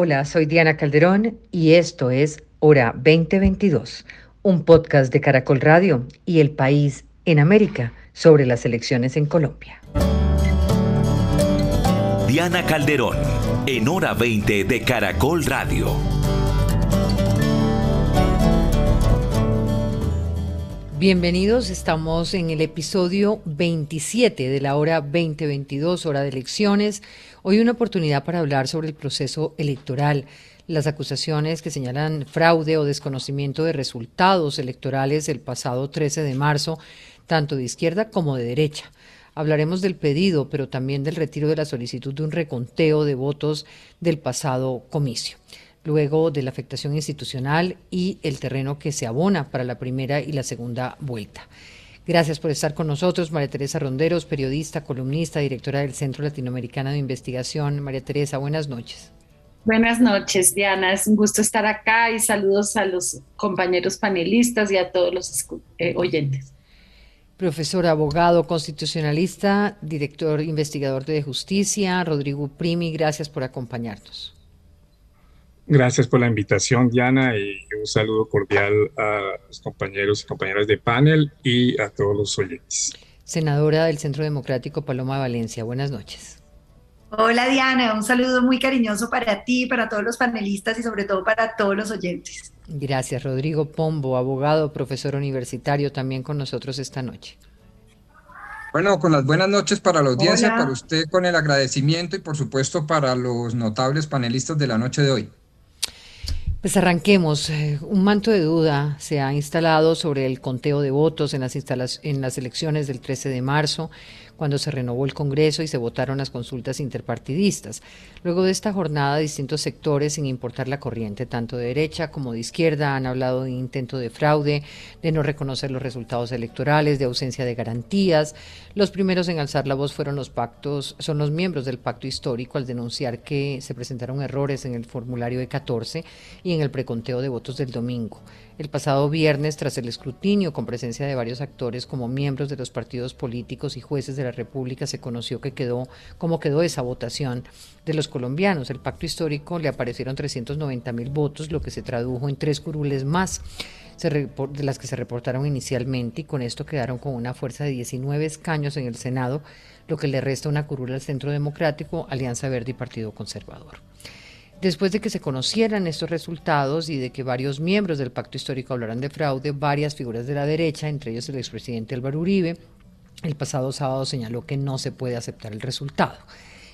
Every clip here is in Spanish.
Hola, soy Diana Calderón y esto es Hora 2022, un podcast de Caracol Radio y El País en América sobre las elecciones en Colombia. Diana Calderón, en Hora 20 de Caracol Radio. Bienvenidos, estamos en el episodio 27 de la hora 2022, hora de elecciones. Hoy una oportunidad para hablar sobre el proceso electoral, las acusaciones que señalan fraude o desconocimiento de resultados electorales el pasado 13 de marzo, tanto de izquierda como de derecha. Hablaremos del pedido, pero también del retiro de la solicitud de un reconteo de votos del pasado comicio luego de la afectación institucional y el terreno que se abona para la primera y la segunda vuelta. Gracias por estar con nosotros, María Teresa Ronderos, periodista, columnista, directora del Centro Latinoamericano de Investigación. María Teresa, buenas noches. Buenas noches, Diana. Es un gusto estar acá y saludos a los compañeros panelistas y a todos los eh, oyentes. Profesor, abogado, constitucionalista, director investigador de justicia, Rodrigo Primi, gracias por acompañarnos. Gracias por la invitación, Diana, y un saludo cordial a los compañeros y compañeras de panel y a todos los oyentes. Senadora del Centro Democrático, Paloma Valencia, buenas noches. Hola, Diana, un saludo muy cariñoso para ti, para todos los panelistas y sobre todo para todos los oyentes. Gracias, Rodrigo Pombo, abogado, profesor universitario, también con nosotros esta noche. Bueno, con las buenas noches para la audiencia, para usted con el agradecimiento y por supuesto para los notables panelistas de la noche de hoy. Pues arranquemos. Eh, un manto de duda se ha instalado sobre el conteo de votos en las, en las elecciones del 13 de marzo cuando se renovó el Congreso y se votaron las consultas interpartidistas. Luego de esta jornada, distintos sectores, sin importar la corriente, tanto de derecha como de izquierda, han hablado de intento de fraude, de no reconocer los resultados electorales, de ausencia de garantías. Los primeros en alzar la voz fueron los pactos, son los miembros del pacto histórico al denunciar que se presentaron errores en el formulario de 14 y en el preconteo de votos del domingo. El pasado viernes, tras el escrutinio con presencia de varios actores como miembros de los partidos políticos y jueces de la República, se conoció que quedó cómo quedó esa votación de los colombianos. El pacto histórico le aparecieron 390 mil votos, lo que se tradujo en tres curules más de las que se reportaron inicialmente y con esto quedaron con una fuerza de 19 escaños en el Senado, lo que le resta una curula al Centro Democrático, Alianza Verde y Partido Conservador. Después de que se conocieran estos resultados y de que varios miembros del pacto histórico hablaran de fraude, varias figuras de la derecha, entre ellos el expresidente Álvaro Uribe, el pasado sábado señaló que no se puede aceptar el resultado.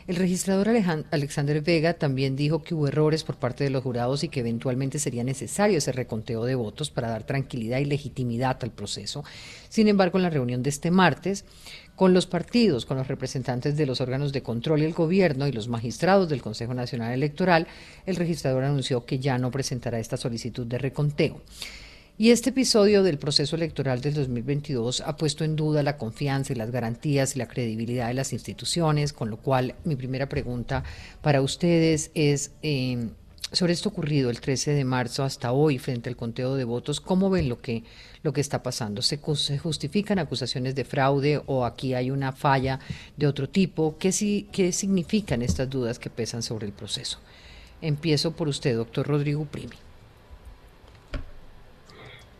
El registrador Alexander Vega también dijo que hubo errores por parte de los jurados y que eventualmente sería necesario ese reconteo de votos para dar tranquilidad y legitimidad al proceso. Sin embargo, en la reunión de este martes, con los partidos, con los representantes de los órganos de control y el gobierno y los magistrados del Consejo Nacional Electoral, el registrador anunció que ya no presentará esta solicitud de reconteo. Y este episodio del proceso electoral del 2022 ha puesto en duda la confianza y las garantías y la credibilidad de las instituciones, con lo cual mi primera pregunta para ustedes es em, sobre esto ocurrido el 13 de marzo hasta hoy frente al conteo de votos, ¿cómo ven lo que, lo que está pasando? ¿Se, justifican acusaciones de fraude o aquí hay una falla de otro tipo? ¿Qué, ¿Qué significan estas dudas que pesan sobre el proceso? Empiezo por usted, doctor Rodrigo Primi.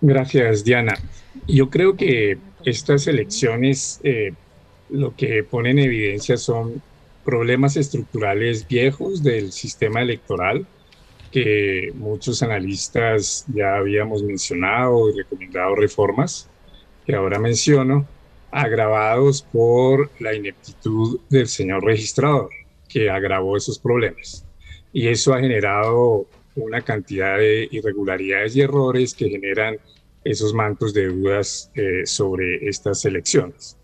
Gracias, Diana. Yo creo que estas elecciones eh, lo que ponen en evidencia son problemas estructurales viejos del sistema electoral que muchos analistas ya habíamos mencionado y recomendado reformas, que ahora menciono, agravados por la ineptitud del señor registrador, que agravó esos problemas. Y eso ha generado una cantidad de irregularidades y errores que generan esos mantos de dudas eh, sobre estas elecciones.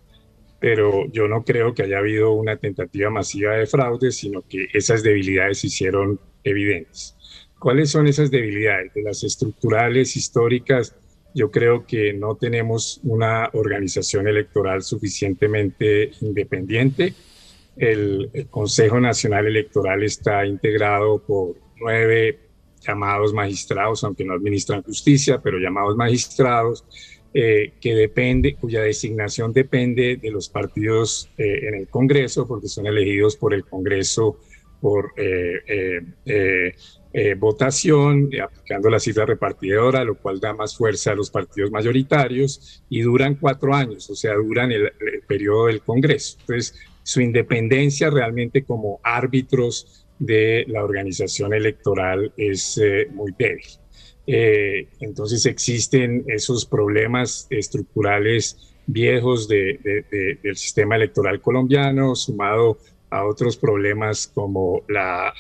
Pero yo no creo que haya habido una tentativa masiva de fraude, sino que esas debilidades se hicieron evidentes. ¿Cuáles son esas debilidades? De las estructurales, históricas, yo creo que no tenemos una organización electoral suficientemente independiente. El, Consejo Nacional Electoral está integrado por nueve llamados magistrados, aunque no administran justicia, pero llamados magistrados, eh, que depende, cuya designación depende de los partidos eh, en el Congreso, porque son elegidos por el Congreso por votación, aplicando la cifra repartidora, lo cual da más fuerza a los partidos mayoritarios y duran cuatro años, o sea, duran el, periodo del Congreso. Entonces, su independencia realmente como árbitros de la organización electoral es muy débil. Eh, entonces existen esos problemas estructurales viejos del sistema electoral colombiano, sumado a otros problemas como la,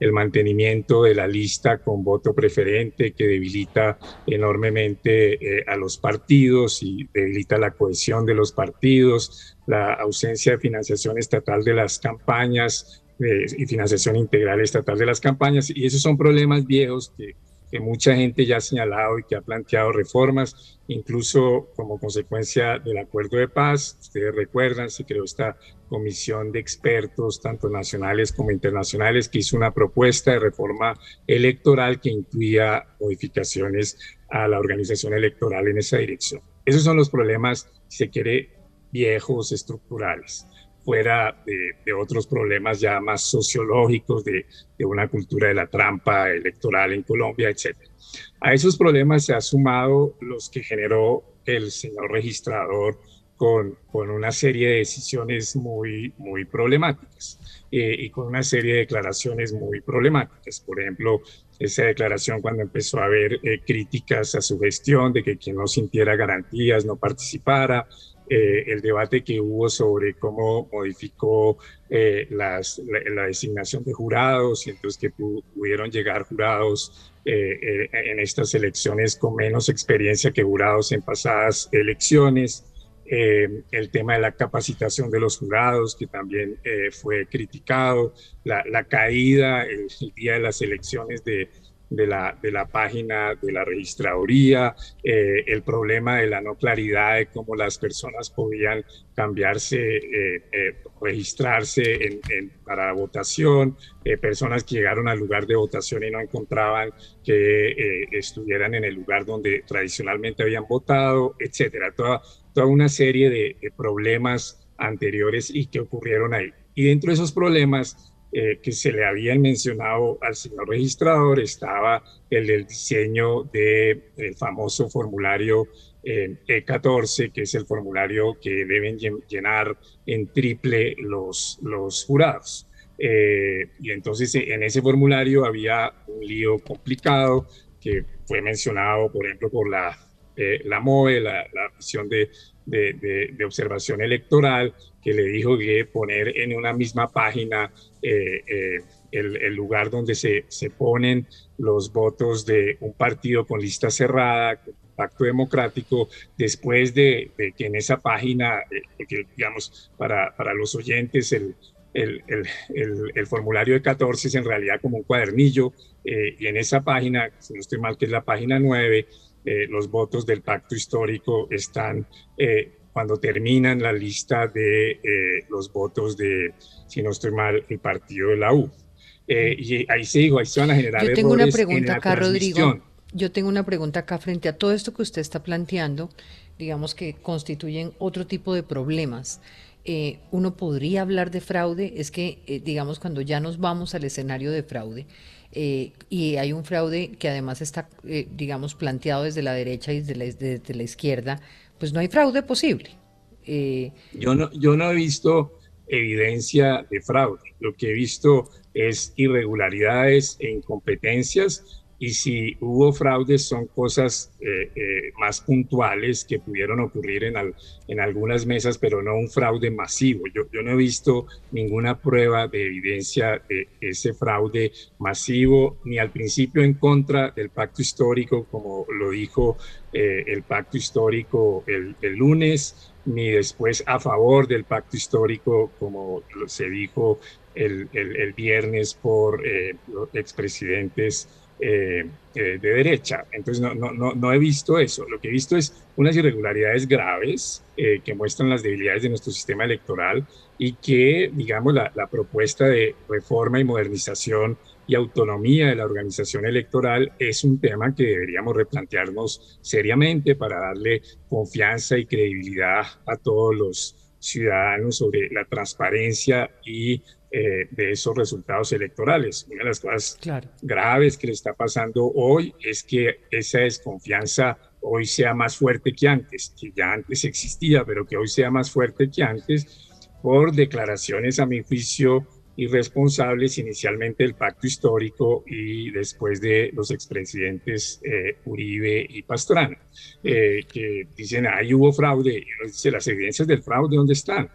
el mantenimiento de la lista con voto preferente que debilita enormemente eh, a los partidos y debilita la cohesión de los partidos, la ausencia de financiación estatal de las campañas eh, y financiación integral estatal de las campañas. Y esos son problemas viejos que que mucha gente ya ha señalado y que ha planteado reformas, incluso como consecuencia del acuerdo de paz. Ustedes recuerdan, se creó esta comisión de expertos, tanto nacionales como internacionales, que hizo una propuesta de reforma electoral que incluía modificaciones a la organización electoral en esa dirección. Esos son los problemas, si se quiere, viejos, estructurales fuera de, otros problemas ya más sociológicos, de, una cultura de la trampa electoral en Colombia, etc. A esos problemas se ha sumado los que generó el señor registrador con, con una serie de decisiones muy, muy problemáticas eh, y con una serie de declaraciones muy problemáticas. Por ejemplo, esa declaración cuando empezó a haber eh, críticas a su gestión de que quien no sintiera garantías no participara, eh, el debate que hubo sobre cómo modificó eh, la, designación de jurados y entonces que pudieron llegar jurados eh, en estas elecciones con menos experiencia que jurados en pasadas elecciones. el tema de la capacitación de los jurados, que también fue criticado, la, la caída el, día de las elecciones de, de la, de la página de la registraduría, eh, el problema de la no claridad de cómo las personas podían cambiarse, eh, eh, registrarse en, para votación, personas que llegaron al lugar de votación y no encontraban que estuvieran en el lugar donde tradicionalmente habían votado, etcétera. Toda, toda una serie de, de problemas anteriores y que ocurrieron ahí. Y dentro de esos problemas, eh, que se le habían mencionado al señor registrador estaba el del diseño del famoso formulario E14, que es el formulario que deben llenar en triple los, los jurados. Eh, y entonces en ese formulario había un lío complicado que fue mencionado, por ejemplo, por la, eh, la MOE, la, la misión de, de, de, observación electoral, que le dijo que poner en una misma página eh, eh, el, lugar donde se, se, ponen los votos de un partido con lista cerrada, Pacto Democrático, después de, que en esa página, eh, digamos, para, para, los oyentes, el, el, el, formulario de 14 es en realidad como un cuadernillo, y en esa página, si no estoy mal, que es la página 9, los votos del pacto histórico están cuando terminan la lista de eh, los votos de, si no estoy mal, el partido de la U. Eh, y ahí se dijo, ahí se van a generar Yo tengo una pregunta acá, Rodrigo. Yo tengo una pregunta acá frente a todo esto que usted está planteando, digamos que constituyen otro tipo de problemas. Eh, uno podría hablar de fraude, es que, digamos, cuando ya nos vamos al escenario de fraude, y hay un fraude que además está, digamos, planteado desde la derecha y desde la, izquierda, pues no hay fraude posible. Eh, yo, no, yo no he visto evidencia de fraude. Lo que he visto es irregularidades e incompetencias y si hubo fraudes son cosas eh, eh, más puntuales que pudieron ocurrir en, en algunas mesas, pero no un fraude masivo. Yo, no he visto ninguna prueba de evidencia de ese fraude masivo, ni al principio en contra del pacto histórico, como lo dijo eh, el pacto histórico el, lunes, ni después a favor del pacto histórico, como se dijo el, viernes por los expresidentes eh, eh, de derecha. Entonces no, no, no, no, he visto eso. Lo que he visto es unas irregularidades graves eh, que muestran las debilidades de nuestro sistema electoral y que, digamos, la, la, propuesta de reforma y modernización y autonomía de la organización electoral es un tema que deberíamos replantearnos seriamente para darle confianza y credibilidad a todos los ciudadanos sobre la transparencia y eh, de esos resultados electorales. Una de las cosas graves que le está pasando hoy es que esa desconfianza hoy sea más fuerte que antes, que ya antes existía, pero que hoy sea más fuerte que antes por declaraciones, a mi juicio, irresponsables inicialmente del pacto histórico y después de los expresidentes eh, Uribe y Pastrana, eh, que dicen, ahí hubo fraude, y dice, las evidencias del fraude, ¿dónde están?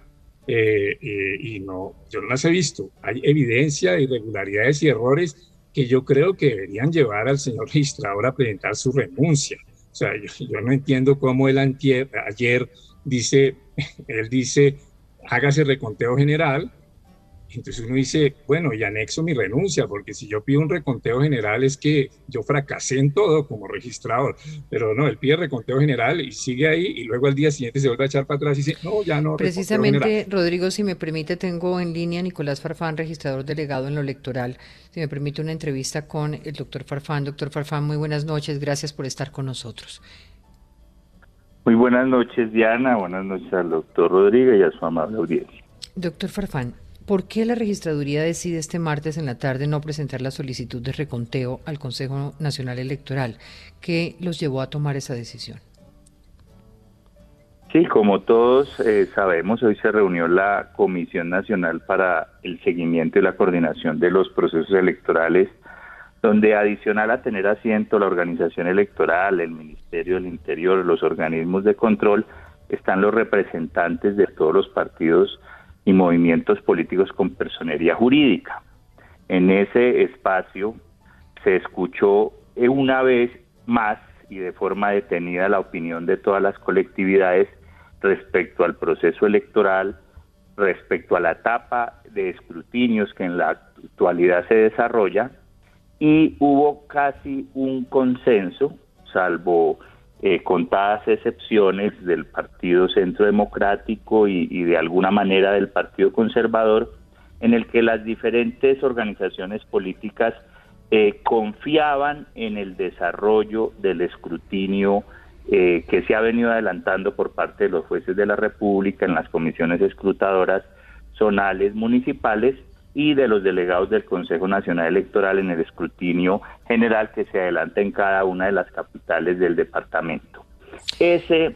Eh, y no, yo no las he visto. Hay evidencia de irregularidades y errores que yo creo que deberían llevar al señor registrador a presentar su renuncia. O sea, yo, no entiendo cómo él ayer dice, él dice, hágase reconteo general, entonces uno dice, bueno, y anexo mi renuncia, porque si yo pido un reconteo general es que yo fracasé en todo como registrador, pero no, él pide reconteo general y sigue ahí y luego al día siguiente se vuelve a echar para atrás y dice, no, ya no. Precisamente, Rodrigo, si me permite, tengo en línea a Nicolás Farfán, registrador delegado en lo electoral. Si me permite una entrevista con el doctor Farfán. Doctor Farfán, muy buenas noches, gracias por estar con nosotros. Muy buenas noches, Diana, buenas noches al doctor Rodrigo y a su amable audiencia. Doctor Farfán, ¿Por qué la registraduría decide este martes en la tarde no presentar la solicitud de reconteo al Consejo Nacional Electoral? ¿Qué los llevó a tomar esa decisión? Sí, como todos eh, sabemos, hoy se reunió la Comisión Nacional para el Seguimiento y la Coordinación de los Procesos Electorales, donde adicional a tener asiento la organización electoral, el Ministerio del Interior, los organismos de control, están los representantes de todos los partidos y movimientos políticos con personería jurídica. En ese espacio se escuchó una vez más y de forma detenida la opinión de todas las colectividades respecto al proceso electoral, respecto a la etapa de escrutinios que en la actualidad se desarrolla y hubo casi un consenso, salvo eh, contadas excepciones del Partido Centro Democrático y, de alguna manera del Partido Conservador, en el que las diferentes organizaciones políticas eh, confiaban en el desarrollo del escrutinio eh, que se ha venido adelantando por parte de los jueces de la República en las comisiones escrutadoras zonales municipales y de los delegados del Consejo Nacional Electoral en el escrutinio general que se adelanta en cada una de las capitales del departamento. Ese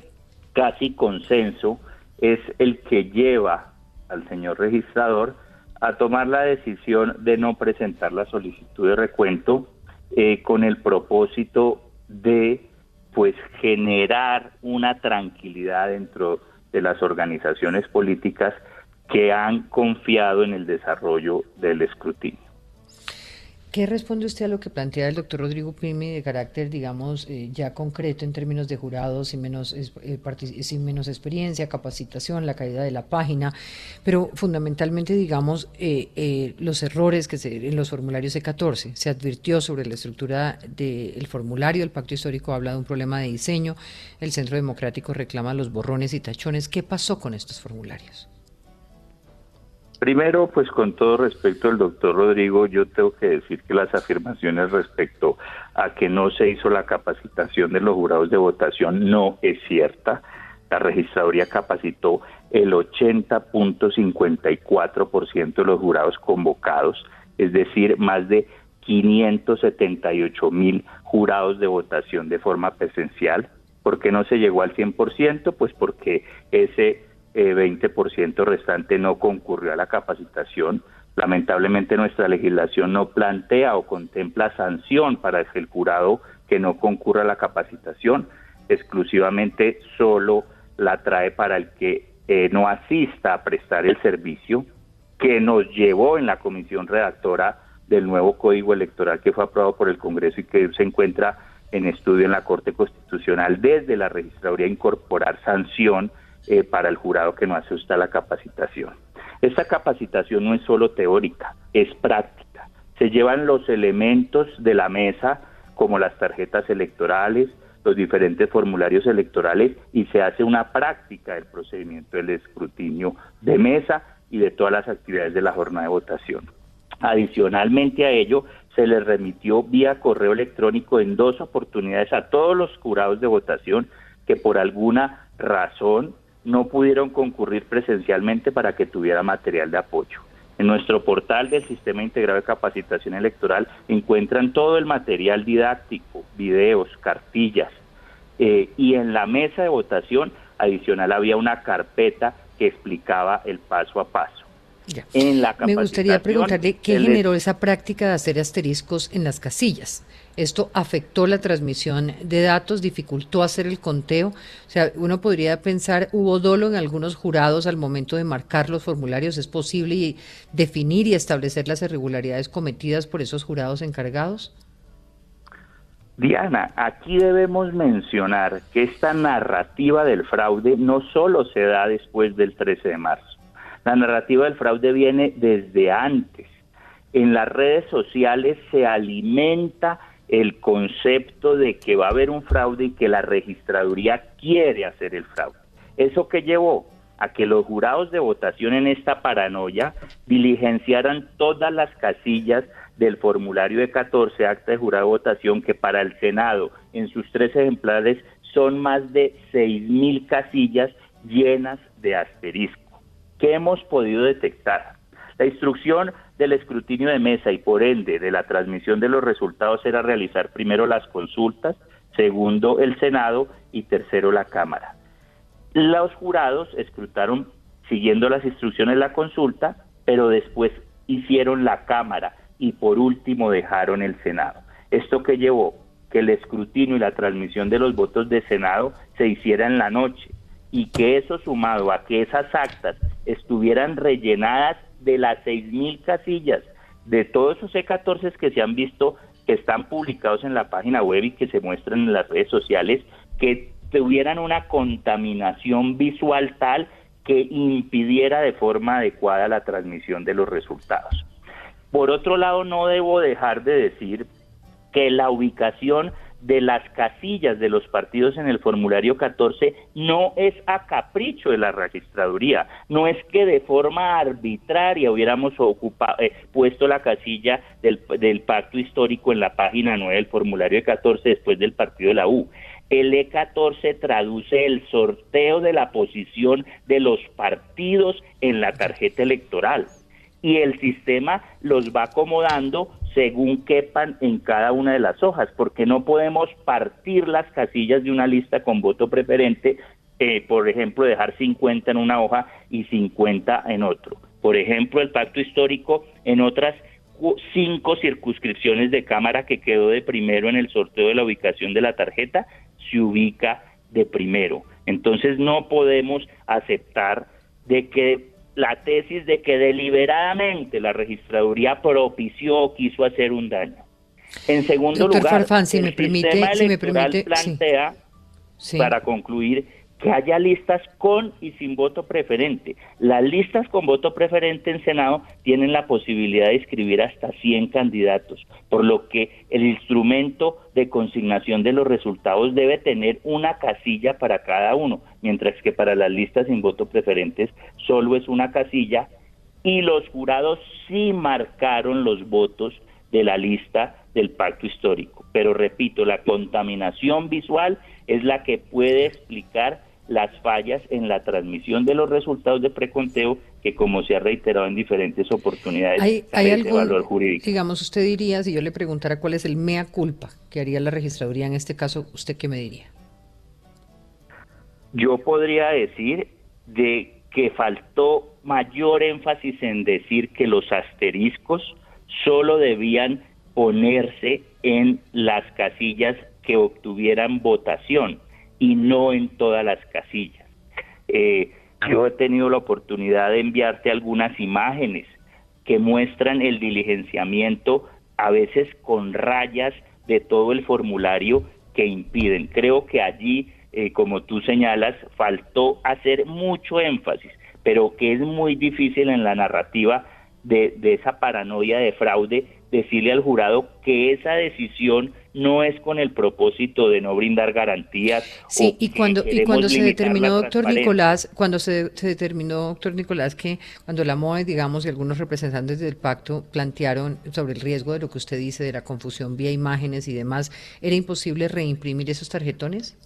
casi consenso es el que lleva al señor registrador a tomar la decisión de no presentar la solicitud de recuento eh, con el propósito de pues generar una tranquilidad dentro de las organizaciones políticas que han confiado en el desarrollo del escrutinio. ¿Qué responde usted a lo que plantea el doctor Rodrigo Pimi de carácter, digamos, eh, ya concreto en términos de jurados, sin menos, eh, sin menos experiencia, capacitación, la caída de la página, pero fundamentalmente, digamos, eh, los errores que se, en los formularios E14? Se advirtió sobre la estructura del formulario, el pacto histórico habla de un problema de diseño, el Centro Democrático reclama los borrones y tachones. ¿Qué pasó con estos formularios? Primero, pues con todo respeto al doctor Rodrigo, yo tengo que decir que las afirmaciones respecto a que no se hizo la capacitación de los jurados de votación no es cierta. La registraduría capacitó el 80.54% de los jurados convocados, es decir, más de 578 mil jurados de votación de forma presencial. ¿Por qué no se llegó al 100%? Pues porque ese 20% eh, restante no concurrió a la capacitación. Lamentablemente nuestra legislación no plantea o contempla sanción para el jurado que no concurra a la capacitación, exclusivamente solo la trae para el que eh, no asista a prestar el servicio que nos llevó en la comisión redactora del nuevo código electoral que fue aprobado por el Congreso y que se encuentra en estudio en la Corte Constitucional desde la registraduría incorporar sanción eh, para el jurado que no asusta la capacitación. Esta capacitación no es solo teórica, es práctica. Se llevan los elementos de la mesa, como las tarjetas electorales, los diferentes formularios electorales, y se hace una práctica del procedimiento del escrutinio de mesa y de todas las actividades de la jornada de votación. Adicionalmente a ello, se les remitió vía correo electrónico en dos oportunidades a todos los jurados de votación que por alguna razón no pudieron concurrir presencialmente para que tuviera material de apoyo. En nuestro portal del Sistema Integrado de Capacitación Electoral encuentran todo el material didáctico, videos, cartillas, eh, y en la mesa de votación adicional había una carpeta que explicaba el paso a paso. Me gustaría preguntarle qué generó esa práctica de hacer asteriscos en las casillas. ¿Esto afectó la transmisión de datos, dificultó hacer el conteo? O sea, uno podría pensar, ¿hubo dolo en algunos jurados al momento de marcar los formularios? ¿Es posible definir y establecer las irregularidades cometidas por esos jurados encargados? Diana, aquí debemos mencionar que esta narrativa del fraude no solo se da después del 13 de marzo. La narrativa del fraude viene desde antes. En las redes sociales se alimenta el concepto de que va a haber un fraude y que la registraduría quiere hacer el fraude. ¿Eso que llevó? a que los jurados de votación en esta paranoia diligenciaran todas las casillas del formulario de 14 acta de jurado de votación que para el Senado en sus tres ejemplares son más de 6.000 casillas llenas de asterisco. ¿Qué hemos podido detectar? La instrucción del escrutinio de mesa y por ende de la transmisión de los resultados era realizar primero las consultas, segundo el Senado y tercero la Cámara. Los jurados escrutaron siguiendo las instrucciones la consulta, pero después hicieron la Cámara y por último dejaron el Senado. Esto que llevó que el escrutinio y la transmisión de los votos de Senado se hiciera en la noche y que eso sumado a que esas actas estuvieran rellenadas de las 6.000 casillas de todos esos E14 que se han visto que están publicados en la página web y que se muestran en las redes sociales, que tuvieran una contaminación visual tal que impidiera de forma adecuada la transmisión de los resultados. Por otro lado, no debo dejar de decir que la ubicación de las casillas de los partidos en el formulario 14 no es a capricho de la registraduría, no es que de forma arbitraria hubiéramos ocupado, eh, puesto la casilla del, del pacto histórico en la página 9 del formulario 14 después del partido de la U. El E14 traduce el sorteo de la posición de los partidos en la tarjeta electoral y el sistema los va acomodando según quepan en cada una de las hojas, porque no podemos partir las casillas de una lista con voto preferente, eh, por ejemplo, dejar 50 en una hoja y 50 en otro. Por ejemplo, el pacto histórico en otras cinco circunscripciones de Cámara que quedó de primero en el sorteo de la ubicación de la tarjeta, se ubica de primero. Entonces no podemos aceptar de que la tesis de que deliberadamente la registraduría propició o quiso hacer un daño. En segundo lugar, si el me permite, si me permite, plantea, para concluir, que haya listas con y sin voto preferente. Las listas con voto preferente en Senado tienen la posibilidad de inscribir hasta 100 candidatos, por lo que el instrumento de consignación de los resultados debe tener una casilla para cada uno, mientras que para las listas sin voto preferentes solo es una casilla y los jurados sí marcaron los votos de la lista del pacto histórico. Pero repito, la contaminación visual es la que puede explicar las fallas en la transmisión de los resultados de preconteo que como se ha reiterado en diferentes oportunidades hay, hay algún valor jurídico. Digamos, usted diría, si yo le preguntara cuál es el mea culpa que haría la registraduría en este caso, ¿usted qué me diría? Yo podría decir de que faltó mayor énfasis en decir que los asteriscos solo debían ponerse en las casillas que obtuvieran votación y no en todas las casillas. Eh, yo he tenido la oportunidad de enviarte algunas imágenes que muestran el diligenciamiento, a veces con rayas de todo el formulario que impiden. Creo que allí, eh, como tú señalas, faltó hacer mucho énfasis, pero que es muy difícil en la narrativa de, de esa paranoia de fraude decirle al jurado que esa decisión no es con el propósito de no brindar garantías. Sí, y cuando, y cuando se determinó, doctor Nicolás, cuando se, determinó, doctor Nicolás, que cuando la MOE, digamos, y algunos representantes del pacto plantearon sobre el riesgo de lo que usted dice, de la confusión vía imágenes y demás, ¿era imposible reimprimir esos tarjetones?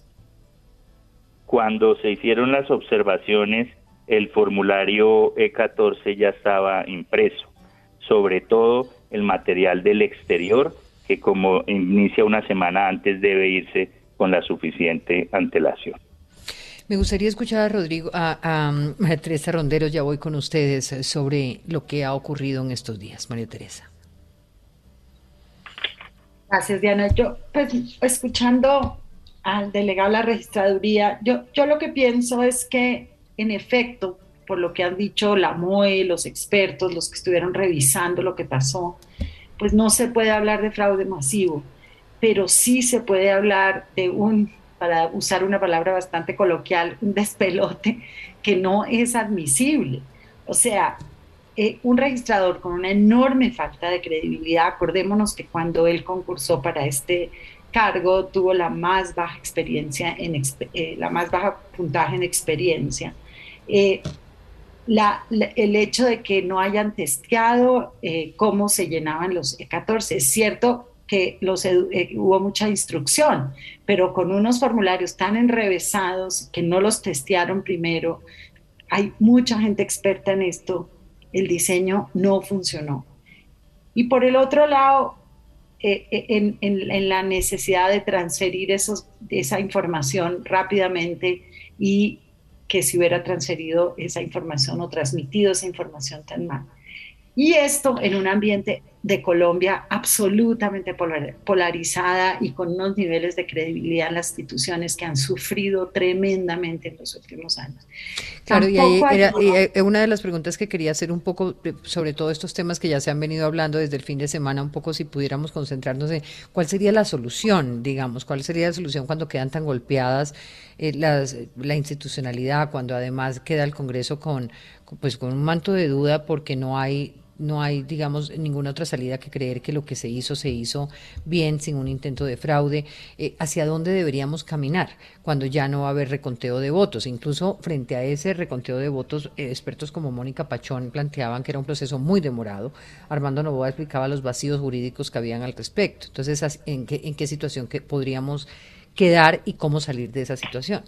Cuando se hicieron las observaciones el formulario E14 ya estaba impreso, sobre todo el material del exterior, que como inicia una semana antes debe irse con la suficiente antelación. Me gustaría escuchar a Rodrigo, a, a, Teresa Ronderos, ya voy con ustedes, sobre lo que ha ocurrido en estos días. María Teresa. Gracias, Diana. Yo, pues, escuchando al delegado de la registraduría, yo, yo lo que pienso es que, en efecto, por lo que han dicho la MOE, los expertos, los que estuvieron revisando lo que pasó, pues no se puede hablar de fraude masivo, pero sí se puede hablar de un, para usar una palabra bastante coloquial, un despelote que no es admisible. O sea, eh, un registrador con una enorme falta de credibilidad, acordémonos que cuando él concursó para este cargo tuvo la más baja experiencia, en, eh, la más baja puntaje en experiencia. Eh, el hecho de que no hayan testeado cómo se llenaban los E14. Es cierto que los hubo mucha instrucción, pero con unos formularios tan enrevesados que no los testearon primero, hay mucha gente experta en esto el diseño no funcionó. Y por el otro lado, eh, eh, en, la necesidad de transferir esa información rápidamente y que se hubiera transferido esa información o transmitido esa información tan mal. Y esto en un ambiente de Colombia absolutamente polarizada y con unos niveles de credibilidad en las instituciones que han sufrido tremendamente en los últimos años. Claro, y, ahí era, eh, una de las preguntas que quería hacer un poco eh, sobre todos estos temas que ya se han venido hablando desde el fin de semana, un poco si pudiéramos concentrarnos en cuál sería la solución, digamos, cuál sería la solución cuando quedan tan golpeadas eh, las, la institucionalidad, cuando además queda el Congreso con, pues, con un manto de duda porque no hay no hay, digamos, ninguna otra salida que creer que lo que se hizo se hizo bien, sin un intento de fraude. Eh, ¿Hacia dónde deberíamos caminar cuando ya no va a haber reconteo de votos? Incluso frente a ese reconteo de votos, eh, expertos como Mónica Pachón planteaban que era un proceso muy demorado. Armando Novoa explicaba los vacíos jurídicos que habían al respecto. Entonces, ¿en qué, en qué situación que podríamos quedar y cómo salir de esa situación?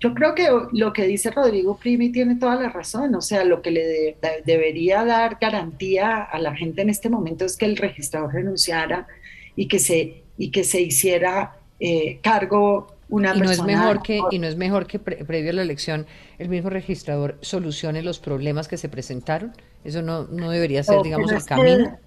Yo creo que lo que dice Rodrigo Primi tiene toda la razón, o sea, lo que le debería dar garantía a la gente en este momento es que el registrador renunciara y que se, y que se hiciera eh, cargo una y no Es mejor que, y no es mejor que previo a la elección el mismo registrador solucione los problemas que se presentaron. Eso no, no debería ser, digamos, el camino.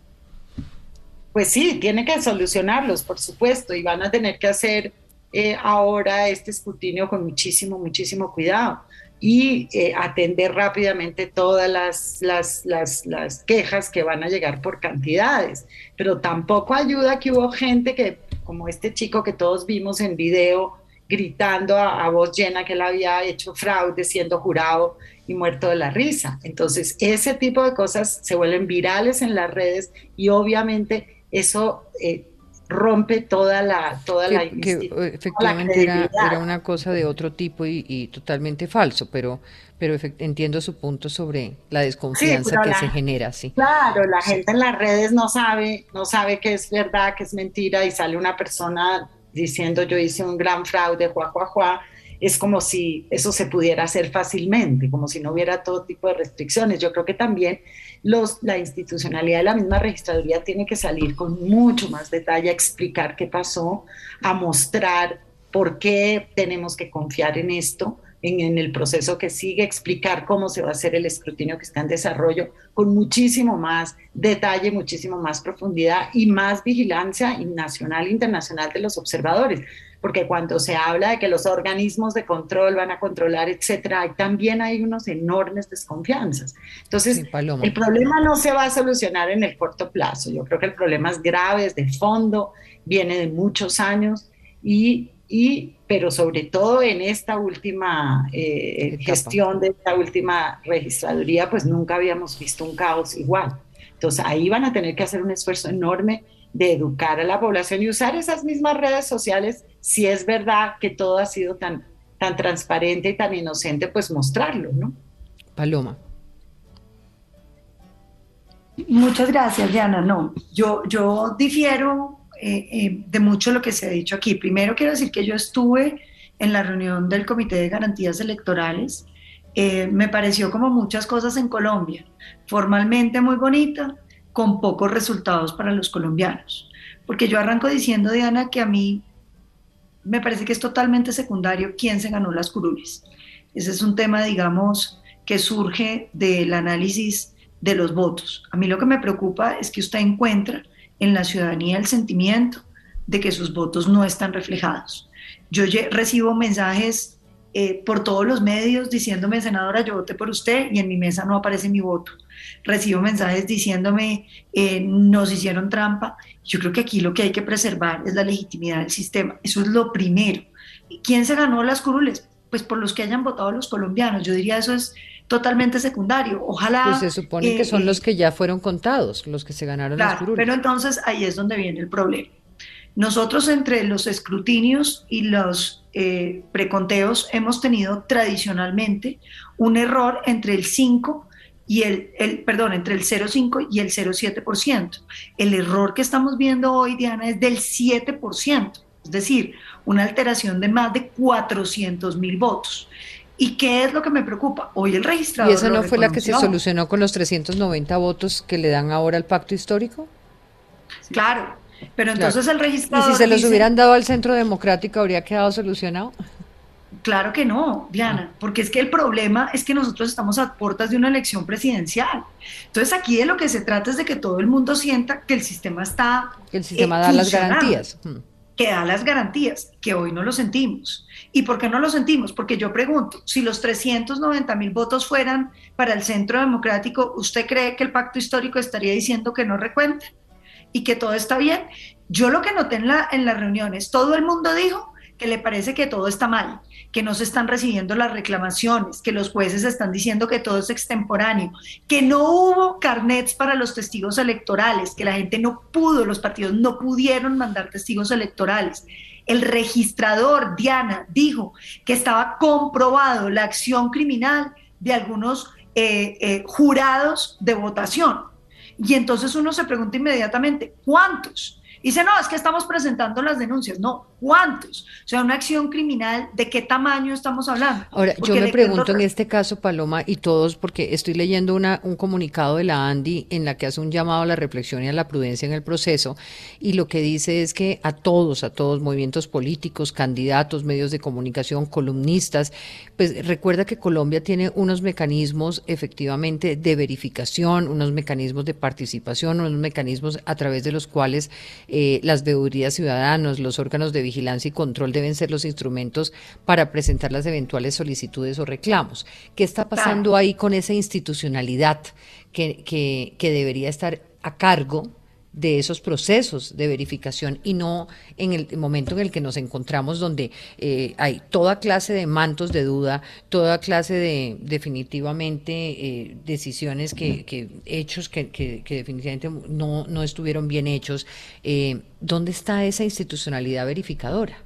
pues sí, tiene que solucionarlos, por supuesto, y van a tener que hacer eh, ahora este escrutinio con muchísimo, muchísimo cuidado y eh, atender rápidamente todas las, las, las, las, quejas que van a llegar por cantidades. Pero tampoco ayuda que hubo gente que, como este chico que todos vimos en video, gritando a, a voz llena que él había hecho fraude siendo jurado y muerto de la risa. Entonces, ese tipo de cosas se vuelven virales en las redes y obviamente eso eh, rompe toda la toda la que efectivamente era, era, una cosa de otro tipo y, totalmente falso pero pero entiendo su punto sobre la desconfianza que se genera sí. Claro la gente en las redes no sabe no sabe que es verdad que es mentira y sale una persona diciendo yo hice un gran fraude juá juá juá es como si eso se pudiera hacer fácilmente, como si no hubiera todo tipo de restricciones. Yo creo que también los, la institucionalidad de la misma registraduría tiene que salir con mucho más detalle a explicar qué pasó, a mostrar por qué tenemos que confiar en esto, en, el proceso que sigue, explicar cómo se va a hacer el escrutinio que está en desarrollo con muchísimo más detalle, muchísimo más profundidad y más vigilancia nacional e internacional de los observadores porque cuando se habla de que los organismos de control van a controlar, etcétera, también hay unos enormes desconfianzas. Entonces, el problema no se va a solucionar en el corto plazo. Yo creo que el problema es grave, es de fondo, viene de muchos años y, y pero sobre todo en esta última eh, gestión de esta última registraduría, pues nunca habíamos visto un caos igual. Entonces ahí van a tener que hacer un esfuerzo enorme de educar a la población y usar esas mismas redes sociales, si es verdad que todo ha sido tan, tan transparente y tan inocente, pues mostrarlo, ¿no? Paloma. Muchas gracias, Diana. No, yo, yo difiero eh, eh, de mucho lo que se ha dicho aquí. Primero quiero decir que yo estuve en la reunión del Comité de Garantías Electorales eh, me pareció como muchas cosas en Colombia, formalmente muy bonita, con pocos resultados para los colombianos. Porque yo arranco diciendo, Diana, que a mí me parece que es totalmente secundario quién se ganó las curules. Ese es un tema, digamos, que surge del análisis de los votos. A mí lo que me preocupa es que usted encuentra en la ciudadanía el sentimiento de que sus votos no están reflejados. Yo recibo mensajes eh, por todos los medios diciéndome, senadora, yo voté por usted y en mi mesa no aparece mi voto. Recibo mensajes diciéndome, eh, nos hicieron trampa. Yo creo que aquí lo que hay que preservar es la legitimidad del sistema. Eso es lo primero. ¿Quién se ganó las curules? Pues por los que hayan votado los colombianos. Yo diría eso es totalmente secundario. Ojalá. Pues se supone que son eh, los que ya fueron contados, los que se ganaron las curules. Pero entonces ahí es donde viene el problema. Nosotros entre los escrutinios y los eh, preconteos hemos tenido tradicionalmente un error entre el 5 y el, el perdón, entre el 0,5 y el 0,7%. El error que estamos viendo hoy, Diana, es del 7%, es decir, una alteración de más de 400 mil votos. ¿Y qué es lo que me preocupa? Hoy el registrador. ¿Y esa no fue la que se solucionó con los 390 votos que le dan ahora al pacto histórico? Claro, pero entonces el registrador. ¿Y si se los hubieran dado al centro democrático, habría quedado solucionado? Claro que no, Diana, ah. porque es que el problema es que nosotros estamos a puertas de una elección presidencial. Entonces aquí de lo que se trata es de que todo el mundo sienta que el sistema está... Que el sistema da las garantías. Hmm. Que da las garantías, que hoy no lo sentimos. ¿Y por qué no lo sentimos? Porque yo pregunto, si los 390 mil votos fueran para el Centro Democrático, ¿usted cree que el pacto histórico estaría diciendo que no recuenten? y que todo está bien. Yo lo que noté en, la, en las reuniones, todo el mundo dijo que le parece que todo está mal, que no se están recibiendo las reclamaciones, que los jueces están diciendo que todo es extemporáneo, que no hubo carnets para los testigos electorales, que la gente no pudo, los partidos no pudieron mandar testigos electorales. El registrador, Diana, dijo que estaba comprobado la acción criminal de algunos eh, eh, jurados de votación. Y entonces uno se pregunta inmediatamente, ¿cuántos? Dice, no, es que estamos presentando las denuncias. No, ¿cuántos? O sea, una acción criminal, ¿de qué tamaño estamos hablando? Ahora, yo me pregunto en este caso, Paloma, y todos, porque estoy leyendo una, un comunicado de la ANDI en la que hace un llamado a la reflexión y a la prudencia en el proceso, y lo que dice es que a todos, a todos, movimientos políticos, candidatos, medios de comunicación, columnistas, pues recuerda que Colombia tiene unos mecanismos efectivamente de verificación, unos mecanismos de participación, unos mecanismos a través de los cuales eh, las veedurías ciudadanos, los órganos de vigilancia y control deben ser los instrumentos para presentar las eventuales solicitudes o reclamos. ¿Qué está pasando ahí con esa institucionalidad que, que, que debería estar a cargo de esos procesos de verificación y no en el momento en el que nos encontramos donde eh, hay toda clase de mantos de duda, toda clase de definitivamente eh, decisiones que, hechos que, definitivamente no, no, estuvieron bien hechos. Eh, ¿Dónde está esa institucionalidad verificadora?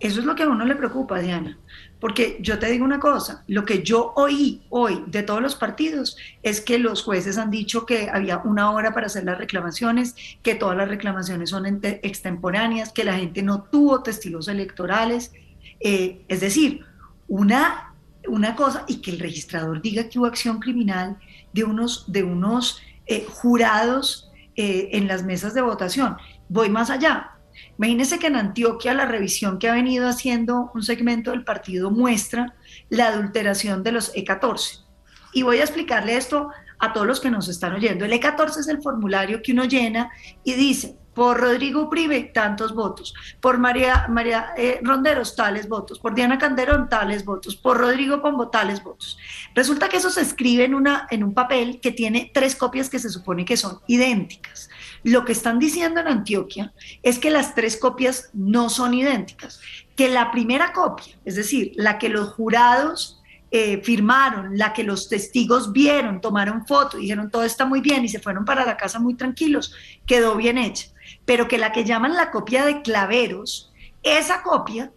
Eso es lo que a uno le preocupa, Diana. Porque yo te digo una cosa, lo que yo oí hoy de todos los partidos es que los jueces han dicho que había una hora para hacer las reclamaciones, que todas las reclamaciones son extemporáneas, que la gente no tuvo testigos electorales. Eh, es decir, una, una cosa, y que el registrador diga que hubo acción criminal de unos, de unos eh, jurados eh, en las mesas de votación. Voy más allá, Imagínense que en Antioquia la revisión que ha venido haciendo un segmento del partido muestra la adulteración de los E14. Y voy a explicarle esto a todos los que nos están oyendo. El E14 es el formulario que uno llena y dice, por Rodrigo Prive, tantos votos, por María, María eh, Ronderos, tales votos, por Diana Canderón, tales votos, por Rodrigo Pombo, tales votos. Resulta que eso se escribe en, una, en un papel que tiene tres copias que se supone que son idénticas. Lo que están diciendo en Antioquia es que las tres copias no son idénticas, que la primera copia, es decir, la que los jurados eh, firmaron, la que los testigos vieron, tomaron foto, dijeron todo está muy bien y se fueron para la casa muy tranquilos, quedó bien hecha, pero que la que llaman la copia de claveros, esa copia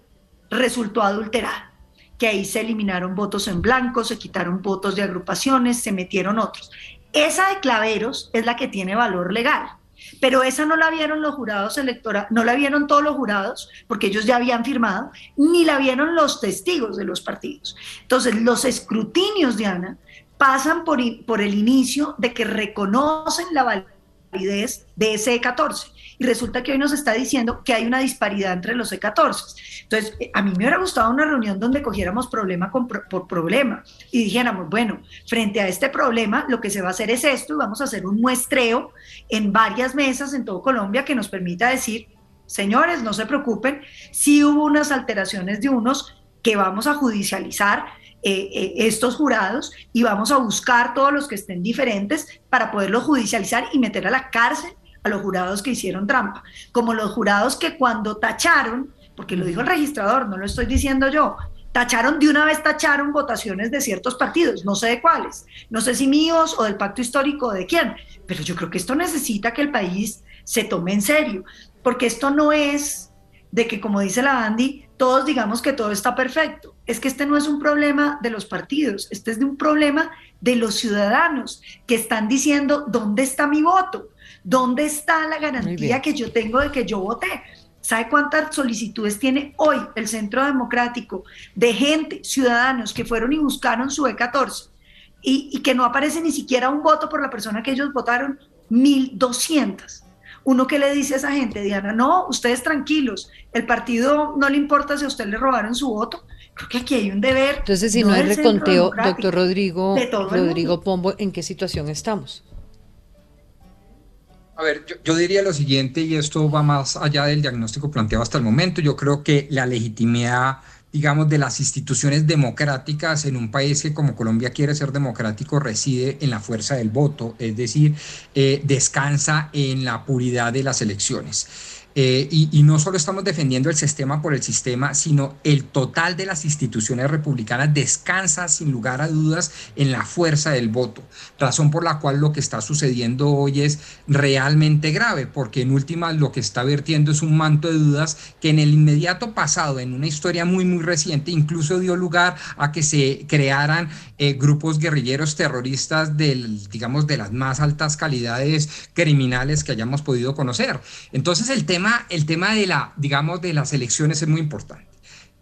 resultó adulterada, que ahí se eliminaron votos en blanco, se quitaron votos de agrupaciones, se metieron otros. Esa de claveros es la que tiene valor legal pero esa no la vieron los jurados electorales, no la vieron todos los jurados, porque ellos ya habían firmado, ni la vieron los testigos de los partidos. Entonces, los escrutinios, Diana, pasan por, por el inicio de que reconocen la validez de ese 14 y resulta que hoy nos está diciendo que hay una disparidad entre los E14. Entonces, eh, a mí me hubiera gustado una reunión donde cogiéramos problema por problema y dijéramos, bueno, frente a este problema, lo que se va a hacer es esto y vamos a hacer un muestreo en varias mesas en todo Colombia que nos permita decir, señores, no se preocupen, si hubo unas alteraciones de unos que vamos a judicializar, eh, eh, estos jurados y vamos a buscar todos los que estén diferentes para poderlos judicializar y meter a la cárcel a los jurados que hicieron trampa, como los jurados que cuando tacharon, porque lo dijo el registrador, no lo estoy diciendo yo, tacharon de una vez tacharon votaciones de ciertos partidos, no sé de cuáles, no sé si míos o del pacto histórico o de quién, pero yo creo que esto necesita que el país se tome en serio, porque esto no es de que, como dice la Andy, todos digamos que todo está perfecto. Es que este no es un problema de los partidos, este es de un problema de los ciudadanos que están diciendo, ¿dónde está mi voto? ¿Dónde está la garantía que yo tengo de que yo voté? ¿Sabe cuántas solicitudes tiene hoy el Centro Democrático de gente, ciudadanos que fueron y buscaron su E14 y, y que no aparece ni siquiera un voto por la persona que ellos votaron? 1.200. Uno que le dice a esa gente, Diana, no, ustedes tranquilos, el partido no le importa si a usted le robaron su voto. Creo que aquí hay un deber. Entonces, si no, hay reconteo, doctor Rodrigo, Rodrigo Pombo, ¿en qué situación estamos? A ver, yo, diría lo siguiente, y esto va más allá del diagnóstico planteado hasta el momento. Yo creo que la legitimidad, digamos, de las instituciones democráticas en un país que como Colombia quiere ser democrático reside en la fuerza del voto, es decir, eh, descansa en la puridad de las elecciones. Eh, y, no solo estamos defendiendo el sistema por el sistema, sino el total de las instituciones republicanas descansa sin lugar a dudas en la fuerza del voto, razón por la cual lo que está sucediendo hoy es realmente grave, porque en última lo que está vertiendo es un manto de dudas que en el inmediato pasado, en una historia muy, muy reciente, incluso dio lugar a que se crearan eh, grupos guerrilleros terroristas del, digamos, de las más altas calidades criminales que hayamos podido conocer. Entonces el tema el tema de la, digamos, de las elecciones es muy importante.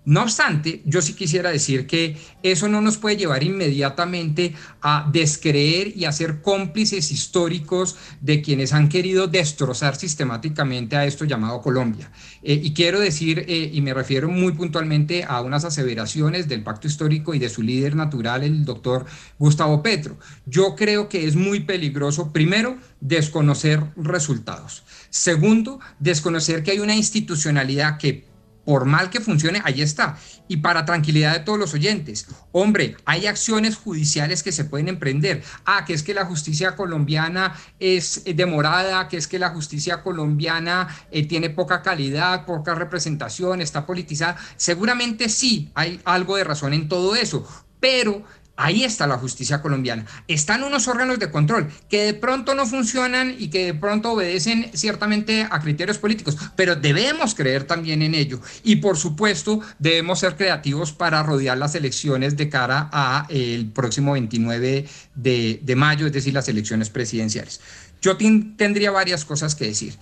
No obstante, yo sí quisiera decir que eso no nos puede llevar inmediatamente a descreer y a ser cómplices históricos de quienes han querido destrozar sistemáticamente a esto llamado Colombia. Eh, y quiero decir, eh, y me refiero muy puntualmente a unas aseveraciones del pacto histórico y de su líder natural, el doctor Gustavo Petro. Yo creo que es muy peligroso, primero, desconocer resultados. Segundo, desconocer que hay una institucionalidad que por mal que funcione, ahí está. Y para tranquilidad de todos los oyentes, hombre, hay acciones judiciales que se pueden emprender. Ah, que es que la justicia colombiana es eh, demorada, que es que la justicia colombiana eh, tiene poca calidad, poca representación, está politizada. Seguramente sí, hay algo de razón en todo eso, pero Ahí está la justicia colombiana. Están unos órganos de control que de pronto no funcionan y que de pronto obedecen ciertamente a criterios políticos, pero debemos creer también en ello. Y por supuesto, debemos ser creativos para rodear las elecciones de cara a el próximo 29 de, de mayo, es decir, las elecciones presidenciales. Yo tendría varias cosas que decir.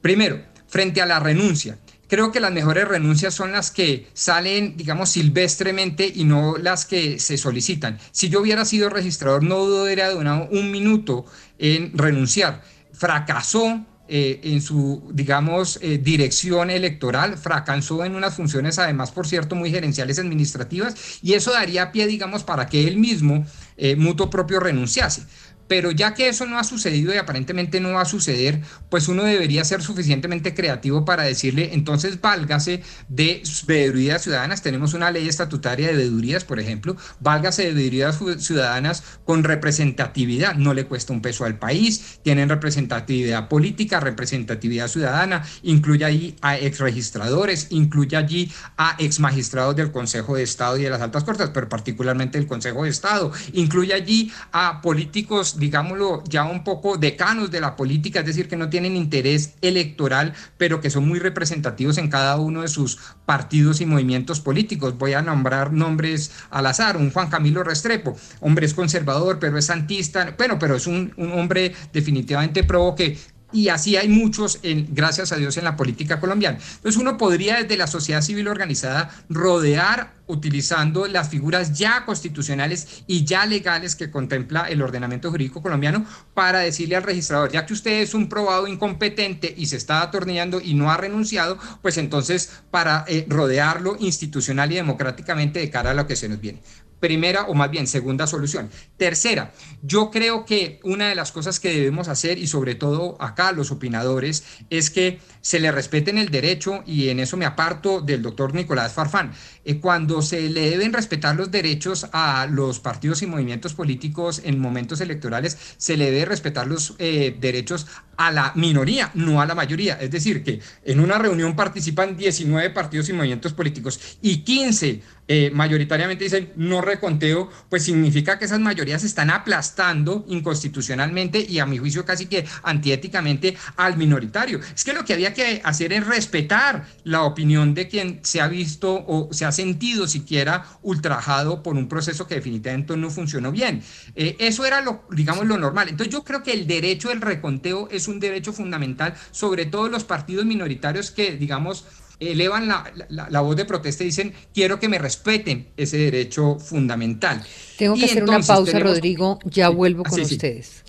Primero, frente a la renuncia creo que las mejores renuncias son las que salen, digamos, silvestremente y no las que se solicitan. Si yo hubiera sido registrador, no dudaría de un minuto en renunciar. Fracasó eh, en su, digamos, eh, dirección electoral, fracasó en unas funciones, además, por cierto, muy gerenciales administrativas, y eso daría pie, digamos, para que él mismo, eh, mutuo propio, renunciase. Pero ya que eso no ha sucedido y aparentemente no va a suceder, pues uno debería ser suficientemente creativo para decirle, entonces válgase de veedurías ciudadanas. Tenemos una ley estatutaria de veedurías, por ejemplo, válgase de veedurías ciudadanas con representatividad. No le cuesta un peso al país, tienen representatividad política, representatividad ciudadana, incluye allí a exregistradores, incluye allí a exmagistrados del Consejo de Estado y de las altas cortes, pero particularmente del Consejo de Estado, incluye allí a políticos digámoslo, ya un poco decanos de la política, es decir, que no tienen interés electoral, pero que son muy representativos en cada uno de sus partidos y movimientos políticos. Voy a nombrar nombres al azar, un Juan Camilo Restrepo, hombre es conservador, pero es santista, bueno, pero es un, hombre definitivamente pro que y así hay muchos, en, gracias a Dios, en la política colombiana. Entonces uno podría desde la sociedad civil organizada rodear utilizando las figuras ya constitucionales y ya legales que contempla el ordenamiento jurídico colombiano para decirle al registrador, ya que usted es un probado incompetente y se está atornillando y no ha renunciado, pues entonces para eh, rodearlo institucional y democráticamente de cara a lo que se nos viene. Primera o más bien segunda solución. Tercera, yo creo que una de las cosas que debemos hacer y sobre todo acá los opinadores es que se le respeten el derecho y en eso me aparto del doctor Nicolás Farfán. Eh, cuando se le deben respetar los derechos a los partidos y movimientos políticos en momentos electorales, se le debe respetar los eh, derechos a la minoría, no a la mayoría. Es decir, que en una reunión participan 19 partidos y movimientos políticos y 15 eh, mayoritariamente dicen no reconteo, pues significa que esas mayorías están aplastando inconstitucionalmente y a mi juicio casi que antiéticamente al minoritario. Es que lo que había que hacer es respetar la opinión de quien se ha visto o se ha sentido siquiera ultrajado por un proceso que definitivamente no funcionó bien. Eh, eso era lo, digamos, lo normal. Entonces yo creo que el derecho del reconteo es un derecho fundamental, sobre todo los partidos minoritarios que, digamos, elevan la, voz de protesta y dicen, quiero que me respeten ese derecho fundamental. Tengo que hacer una pausa, Rodrigo, ya vuelvo con ustedes.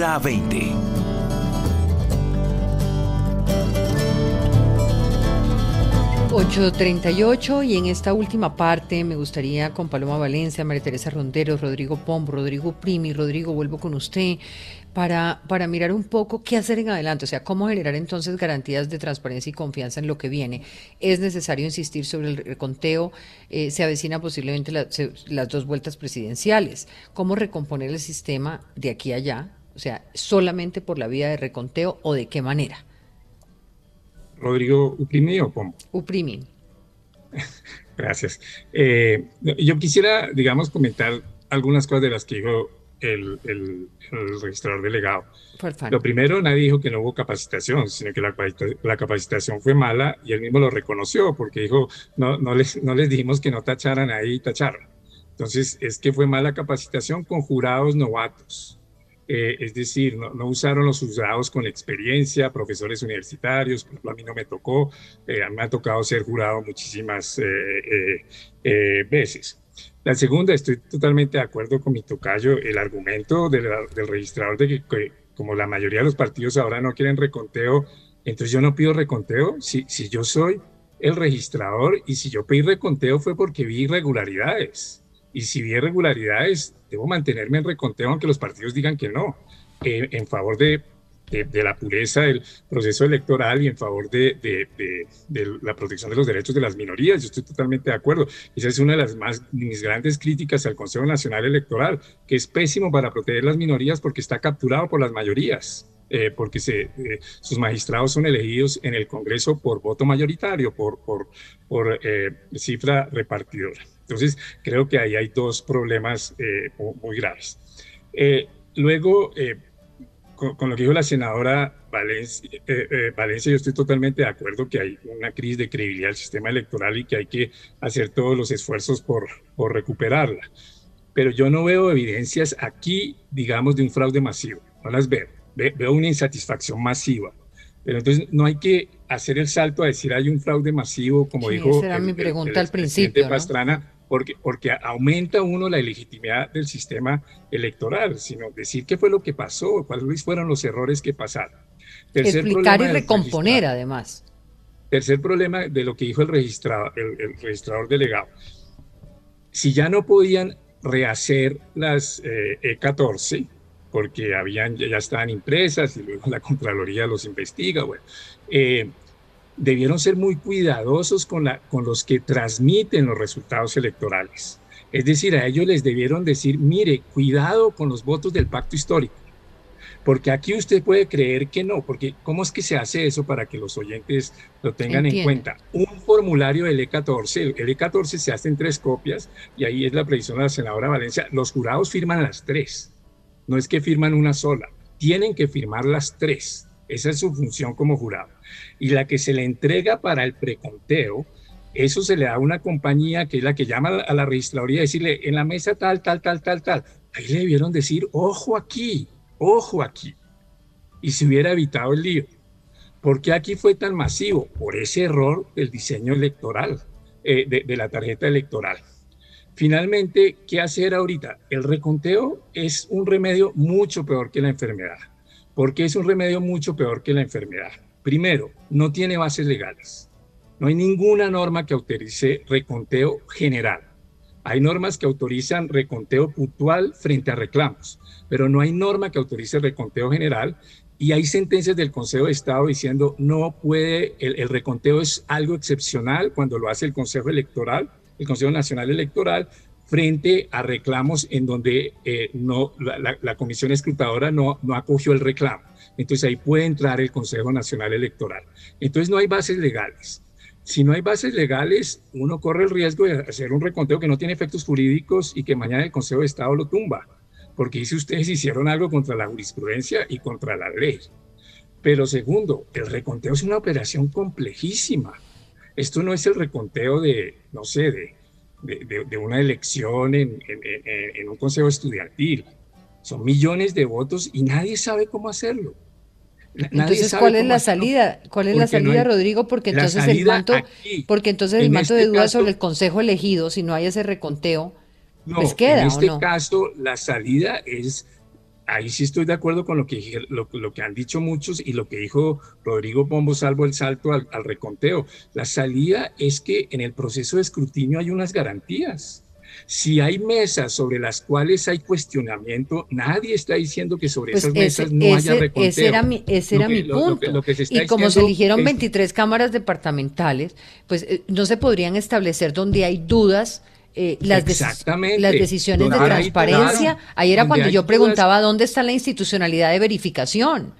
Hora 20 8.38 y en esta última parte me gustaría con Paloma Valencia, María Teresa Rondero, Rodrigo Pombo, Rodrigo Primi, Rodrigo, vuelvo con usted para, para mirar un poco qué hacer en adelante, o sea, cómo generar entonces garantías de transparencia y confianza en lo que viene. Es necesario insistir sobre el reconteo, eh, se avecina posiblemente las dos vueltas presidenciales, cómo recomponer el sistema de aquí a allá, o sea, solamente por la vía de reconteo o de qué manera. Rodrigo Uprimi o Pombo. Uprimi. Gracias. Eh, yo quisiera, digamos, comentar algunas cosas de las que dijo el, registrador delegado. Lo primero, nadie dijo que no hubo capacitación, sino que la, capacitación fue mala y él mismo lo reconoció porque dijo, no, no, les, no les dijimos que no tacharan ahí, tacharon. Entonces, es que fue mala capacitación con jurados novatos. Eh, es decir, no, usaron los juzgados con experiencia, profesores universitarios, por ejemplo, a mí no me tocó, eh, me ha tocado ser jurado muchísimas eh, veces. La segunda, estoy totalmente de acuerdo con mi tocayo, el argumento del, registrador de que, como la mayoría de los partidos ahora no quieren reconteo, entonces yo no pido reconteo, si, si yo soy el registrador y si yo pedí reconteo fue porque vi irregularidades. Y si vi irregularidades, debo mantenerme en reconteo aunque los partidos digan que no, eh, en favor de, de, la pureza del proceso electoral y en favor de, de, la protección de los derechos de las minorías. Yo estoy totalmente de acuerdo. Esa es una de las más mis grandes críticas al Consejo Nacional Electoral, que es pésimo para proteger las minorías porque está capturado por las mayorías. Eh, porque se, eh, sus magistrados son elegidos en el Congreso por voto mayoritario, por, por, por cifra repartidora. Entonces, creo que ahí hay dos problemas eh, muy graves. Eh, luego, eh, con, lo que dijo la senadora Valencia, Valencia, yo estoy totalmente de acuerdo que hay una crisis de credibilidad del sistema electoral y que hay que hacer todos los esfuerzos por, por recuperarla. Pero yo no veo evidencias aquí, digamos, de un fraude masivo. No las veo. veo una insatisfacción masiva. Pero entonces no hay que hacer el salto a decir hay un fraude masivo, como dijo esa era mi pregunta al principio. Pastrana, porque, porque aumenta uno la legitimidad del sistema electoral, sino decir qué fue lo que pasó, cuáles fueron los errores que pasaron. Explicar y recomponer, además. Tercer problema de lo que dijo el registrador, el, registrador delegado. Si ya no podían rehacer las E14, eh, e porque habían, ya estaban impresas y luego la Contraloría los investiga, bueno, eh, debieron ser muy cuidadosos con, la, con los que transmiten los resultados electorales. Es decir, a ellos les debieron decir, mire, cuidado con los votos del pacto histórico, porque aquí usted puede creer que no, porque ¿cómo es que se hace eso para que los oyentes lo tengan en cuenta? Un formulario del E14, el E14 se hace en tres copias y ahí es la previsión de la senadora Valencia, los jurados firman las tres, no es que firman una sola, tienen que firmar las tres, esa es su función como jurado y la que se le entrega para el preconteo Eso se le da a una compañía que es la que llama a la registraduría y decirle, en la mesa tal, tal, tal, tal, tal. Ahí le debieron decir, ojo aquí, ojo aquí. Y se hubiera evitado el lío. ¿Por qué aquí fue tan masivo? Por ese error del diseño electoral, eh, de, la tarjeta electoral. Finalmente, ¿qué hacer ahorita? El reconteo es un remedio mucho peor que la enfermedad. ¿Por qué es un remedio mucho peor que la enfermedad? Primero, no tiene bases legales. No hay ninguna norma que autorice reconteo general. Hay normas que autorizan reconteo puntual frente a reclamos, pero no hay norma que autorice reconteo general y hay sentencias del Consejo de Estado diciendo no puede, el, reconteo es algo excepcional cuando lo hace el Consejo Electoral, el Consejo Nacional Electoral, frente a reclamos en donde eh, no, la, comisión escrutadora no, no acogió el reclamo. Entonces ahí puede entrar el Consejo Nacional Electoral. Entonces no hay bases legales. Si no hay bases legales, uno corre el riesgo de hacer un reconteo que no tiene efectos jurídicos y que mañana el Consejo de Estado lo tumba porque dice ustedes hicieron algo contra la jurisprudencia y contra la ley. Pero segundo, el reconteo es una operación complejísima. Esto no es el reconteo de, no sé, de, de, una elección en, en, un consejo estudiantil. Son millones de votos y nadie sabe cómo hacerlo. entonces, ¿cuál es la salida? ¿Cuál es la salida, Rodrigo? Porque entonces el manto, porque entonces el manto de este dudas sobre el consejo elegido, si no hay ese reconteo, no, pues en este caso la salida es, ahí sí estoy de acuerdo con lo que, lo, que han dicho muchos y lo que dijo Rodrigo Pombo salvo el salto al, reconteo. La salida es que en el proceso de escrutinio hay unas garantías. Si hay mesas sobre las cuales hay cuestionamiento, nadie está diciendo que sobre pues esas mesas no haya reconteo. Ese era mi, ese era mi punto. y como se eligieron 23 cámaras departamentales, pues eh, no se podrían establecer donde hay dudas eh, las, las, decisiones de transparencia. Ahí era cuando yo preguntaba dónde está la institucionalidad de verificación.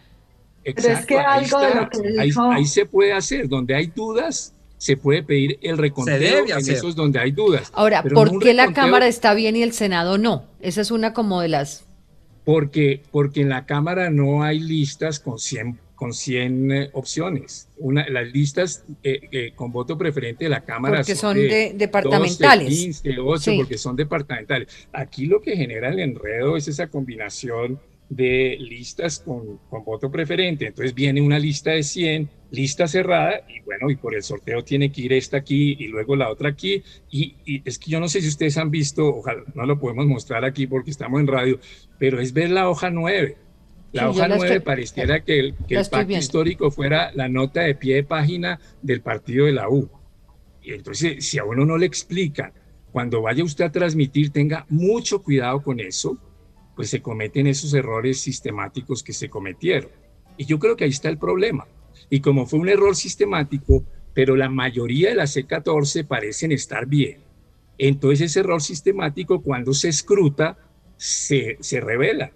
Exacto, ahí, se puede hacer, donde hay dudas, se puede pedir el reconteo en esos donde hay dudas. Ahora, ¿por qué la Cámara está bien y el Senado no? Esa es una como de las... Porque, porque en la Cámara no hay listas con 100 con 100 eh, opciones. Una, las listas eh, eh, con voto preferente de la Cámara porque son, de, departamentales. 15, 8, porque son departamentales. Aquí lo que genera el enredo es esa combinación de listas con, con, voto preferente. Entonces viene una lista de 100, lista cerrada, y bueno, y por el sorteo tiene que ir esta aquí y luego la otra aquí. Y, y, es que yo no sé si ustedes han visto, ojalá no lo podemos mostrar aquí porque estamos en radio, pero es ver la hoja 9 la hoja 9 pareciera que el, que el pacto histórico fuera la nota de pie de página del partido de la U. Y entonces, si a uno no le explica, cuando vaya usted a transmitir, tenga mucho cuidado con eso, pues se cometen esos errores sistemáticos que se cometieron. Y yo creo que ahí está el problema. Y como fue un error sistemático, pero la mayoría de las C14 parecen estar bien, entonces ese error sistemático cuando se escruta se, se revela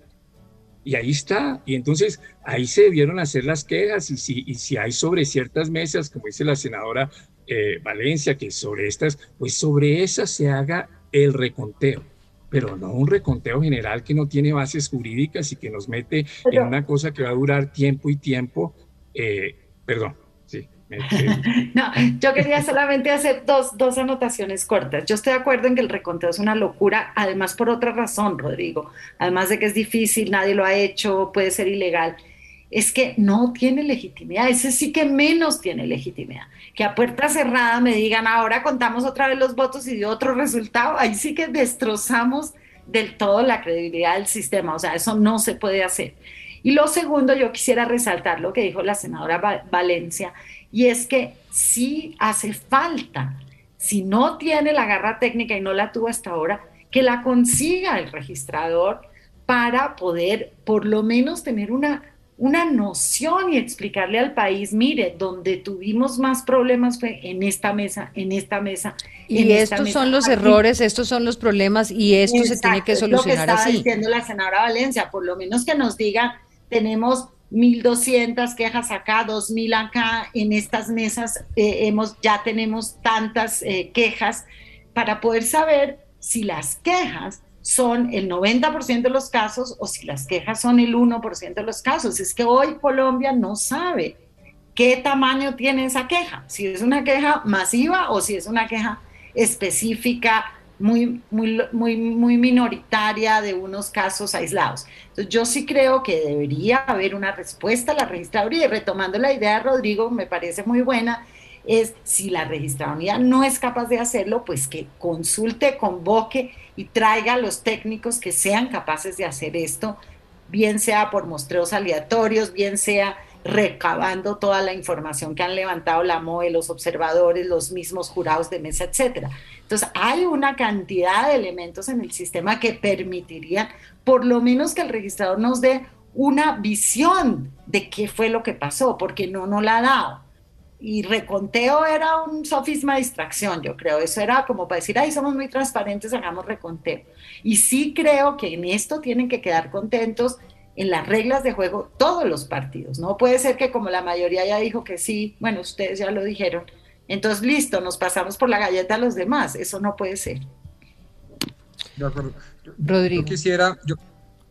y ahí está. Y entonces ahí se debieron hacer las quejas y si, y si hay sobre ciertas mesas, como dice la senadora eh, Valencia, que sobre estas, pues sobre esas se haga el reconteo, pero no un reconteo general que no tiene bases jurídicas y que nos mete en una cosa que va a durar tiempo y tiempo. Eh, perdón. no, yo quería solamente hacer dos, dos anotaciones cortas. Yo estoy de acuerdo en que el reconteo es una locura, además por otra razón, Rodrigo, además de que es difícil, nadie lo ha hecho, puede ser ilegal es que no tiene legitimidad, ese sí que menos tiene legitimidad. Que a puerta cerrada me digan, ahora contamos otra vez los votos y dio otro resultado, ahí sí que destrozamos del todo la credibilidad del sistema, o sea, eso no se puede hacer. Y lo segundo, yo quisiera resaltar lo que dijo la senadora Valencia, y es que sí hace falta, si no tiene la garra técnica y no la tuvo hasta ahora, que la consiga el registrador para poder por lo menos tener una, una noción y explicarle al país, mire, donde tuvimos más problemas fue en esta mesa, en esta mesa. y estos son los errores, estos son los problemas y esto se tiene que solucionar es lo que estaba diciendo la senadora Valencia, por lo menos que nos diga, tenemos 1.200 quejas acá, 2.000 acá, en estas mesas eh, hemos, ya tenemos tantas eh, quejas para poder saber si las quejas son el 90% de los casos o si las quejas son el 1% de los casos. Es que hoy Colombia no sabe qué tamaño tiene esa queja, si es una queja masiva o si es una queja específica muy, muy, muy, muy minoritaria de unos casos aislados. Entonces, yo sí creo que debería haber una respuesta a la registraduría. Y retomando la idea de Rodrigo, me parece muy buena, es si la registraduría no es capaz de hacerlo, pues que consulte, convoque y traiga a los técnicos que sean capaces de hacer esto, bien sea por mostreos aleatorios, bien sea recabando toda la información que han levantado la MOE, los observadores, los mismos jurados de mesa, etcétera. Entonces, hay una cantidad de elementos en el sistema que permitirían, por lo menos que el registrador nos dé una visión de qué fue lo que pasó, porque no nos la ha dado. Y reconteo era un sofisma de distracción, yo creo. Eso era como para decir, ay, somos muy transparentes, hagamos reconteo. Y sí creo que en esto tienen que quedar contentos en las reglas de juego todos los partidos. No puede ser que como la mayoría ya dijo que sí, bueno, ustedes ya lo dijeron, entonces listo, nos pasamos por la galleta a los demás. Eso no puede ser. Rodrigo. Yo quisiera, yo,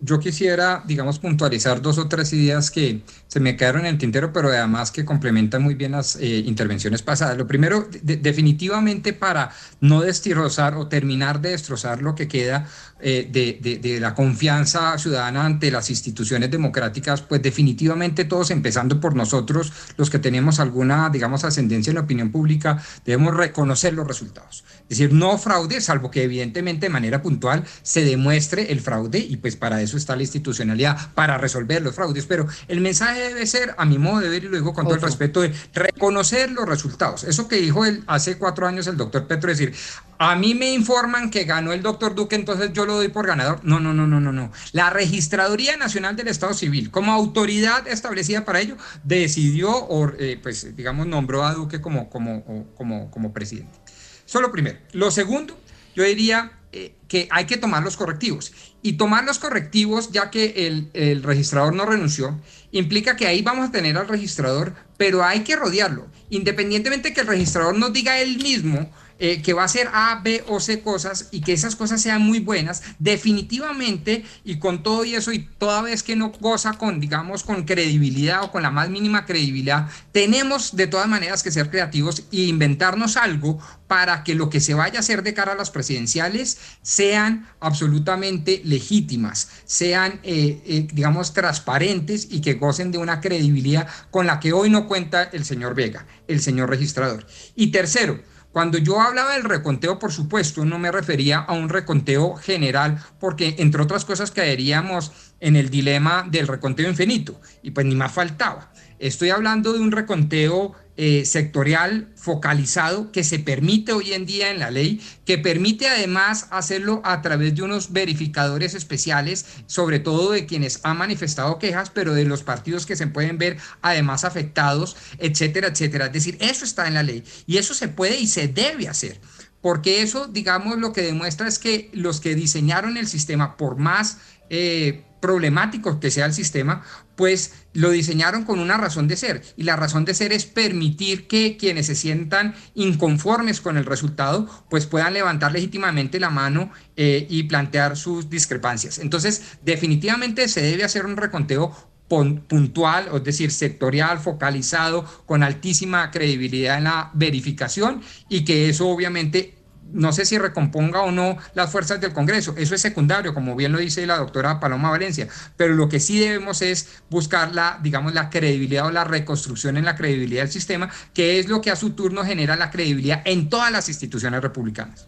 yo quisiera, digamos, puntualizar dos o tres ideas que se me quedaron en el tintero, pero además que complementan muy bien las eh, intervenciones pasadas. Lo primero, definitivamente para no destrozar o terminar de destrozar lo que queda eh, de, de, la confianza ciudadana ante las instituciones democráticas, pues definitivamente todos, empezando por nosotros, los que tenemos alguna, digamos, ascendencia en la opinión pública, debemos reconocer los resultados. Es decir, no fraude, salvo que evidentemente de manera puntual se demuestre el fraude y pues para eso está la institucionalidad, para resolver los fraudes. Pero el mensaje debe ser, a mi modo de ver, y lo digo con todo el respeto, de reconocer los resultados. Eso que dijo hace cuatro años el doctor Petro, es decir, a mí me informan que ganó el doctor Duque, entonces yo lo doy por ganador. No, no, no, no, no, no. La Registraduría Nacional del Estado Civil, como autoridad establecida para ello, decidió, o eh, pues digamos, nombró a Duque como, como, como, como presidente. Solo primero. Lo segundo, yo diría eh, que hay que tomar los correctivos. Y tomar los correctivos, ya que el, el, registrador no renunció, implica que ahí vamos a tener al registrador, pero hay que rodearlo. Independientemente que el registrador nos diga él mismo, eh, que va a hacer A, B o C cosas y que esas cosas sean muy buenas, definitivamente y con todo y eso y toda vez que no goza con, digamos, con credibilidad o con la más mínima credibilidad, tenemos de todas maneras que ser creativos e inventarnos algo para que lo que se vaya a hacer de cara a las presidenciales sean absolutamente legítimas, sean, eh, eh, digamos, transparentes y que gocen de una credibilidad con la que hoy no cuenta el señor Vega, el señor registrador. Y tercero, cuando yo hablaba del reconteo, por supuesto, no me refería a un reconteo general, porque entre otras cosas caeríamos en el dilema del reconteo infinito, y pues ni más faltaba. Estoy hablando de un reconteo eh, sectorial focalizado que se permite hoy en día en la ley, que permite además hacerlo a través de unos verificadores especiales, sobre todo de quienes han manifestado quejas, pero de los partidos que se pueden ver además afectados, etcétera, etcétera. Es decir, eso está en la ley y eso se puede y se debe hacer porque eso, digamos, lo que demuestra es que los que diseñaron el sistema, por más eh, problemático que sea el sistema, pues lo diseñaron con una razón de ser. Y la razón de ser es permitir que quienes se sientan inconformes con el resultado, pues puedan levantar legítimamente la mano eh, y plantear sus discrepancias. Entonces, definitivamente se debe hacer un reconteo puntual, es decir, sectorial, focalizado, con altísima credibilidad en la verificación y que eso obviamente no sé si recomponga o no las fuerzas del Congreso, eso es secundario, como bien lo dice la doctora Paloma Valencia, pero lo que sí debemos es buscar la, digamos, la credibilidad o la reconstrucción en la credibilidad del sistema, que es lo que a su turno genera la credibilidad en todas las instituciones republicanas.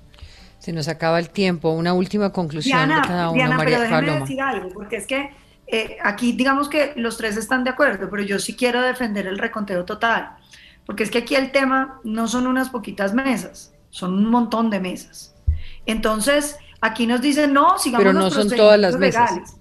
Se nos acaba el tiempo. Una última conclusión de cada uno, Diana, María pero decir algo, porque es que eh, aquí digamos que los tres están de acuerdo, pero yo sí quiero defender el reconteo total, porque es que aquí el tema no son unas poquitas mesas, son un montón de mesas. Entonces, aquí nos dicen, no, sigamos Pero no son todas las mesas.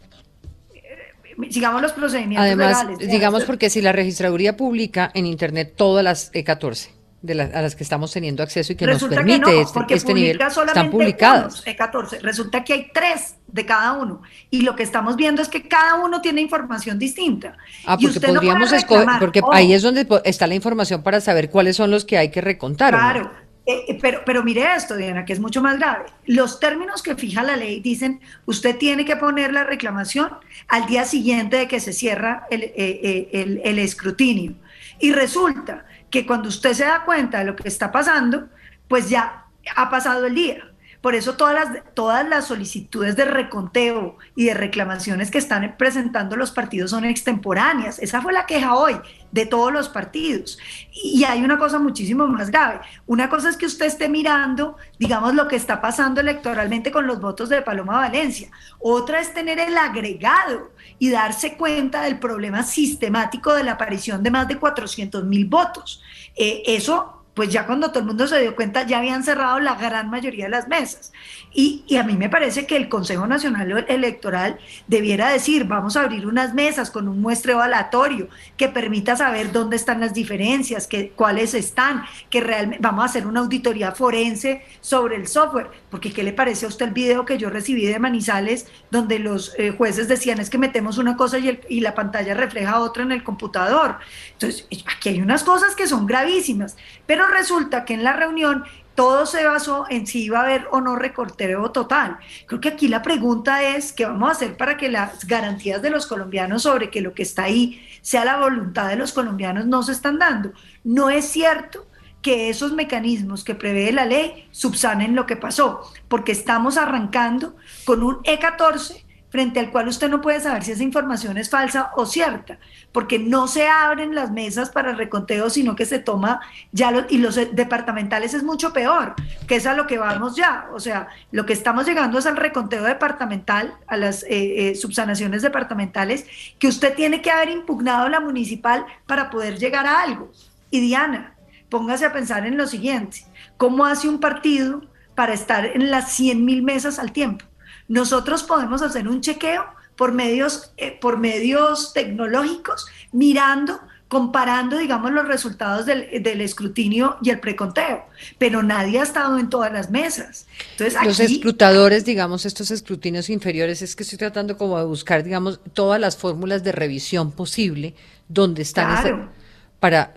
Eh, sigamos los procedimientos Además, digamos porque si la registraduría publica en Internet todas las E14 de a las que estamos teniendo acceso y que nos permite este, este nivel, están publicadas. E14. Resulta que hay tres de cada uno. Y lo que estamos viendo es que cada uno tiene información distinta. Ah, porque podríamos escoger, porque ahí es donde está la información para saber cuáles son los que hay que recontar. Claro, eh, eh, pero, pero mire esto, Diana, que es mucho más grave. Los términos que fija la ley dicen, usted tiene que poner la reclamación al día siguiente de que se cierra el, eh, el, el escrutinio. Y resulta que cuando usted se da cuenta de lo que está pasando, pues ya ha pasado el día. Por eso todas las, todas las solicitudes de reconteo y de reclamaciones que están presentando los partidos son extemporáneas. Esa fue la queja hoy de todos los partidos. Y hay una cosa muchísimo más grave. Una cosa es que usted esté mirando, digamos, lo que está pasando electoralmente con los votos de Paloma Valencia. Otra es tener el agregado y darse cuenta del problema sistemático de la aparición de más de 400 mil votos. Eh, eso pues ya cuando todo el mundo se dio cuenta ya habían cerrado la gran mayoría de las mesas. Y, a mí me parece que el Consejo Nacional Electoral debiera decir, vamos a abrir unas mesas con un muestreo aleatorio que permita saber dónde están las diferencias, que, cuáles están, que realmente vamos a hacer una auditoría forense sobre el software, porque ¿qué le parece a usted el video que yo recibí de Manizales donde los eh, jueces decían es que metemos una cosa y, y la pantalla refleja otra en el computador? Entonces, aquí hay unas cosas que son gravísimas, pero resulta que en la reunión todo se basó en si iba a haber o no recorteo total. Creo que aquí la pregunta es qué vamos a hacer para que las garantías de los colombianos sobre que lo que está ahí sea la voluntad de los colombianos no se están dando. No es cierto que esos mecanismos que prevé la ley subsanen lo que pasó, porque estamos arrancando con un E14 frente al cual usted no puede saber si esa información es falsa o cierta, porque no se abren las mesas para el reconteo, sino que se toma ya, lo, y los departamentales es mucho peor, que es a lo que vamos ya, o sea, lo que estamos llegando es al reconteo departamental, a las eh, eh, subsanaciones departamentales, que usted tiene que haber impugnado la municipal para poder llegar a algo. Y Diana, póngase a pensar en lo siguiente, ¿cómo hace un partido para estar en las 100 mil mesas al tiempo? Nosotros podemos hacer un chequeo por medios, eh, por medios tecnológicos, mirando, comparando, digamos, los resultados del, escrutinio y el preconteo, pero nadie ha estado en todas las mesas. Entonces, los escrutadores, digamos, estos escrutinios inferiores, es que estoy tratando como de buscar, digamos, todas las fórmulas de revisión posible donde están para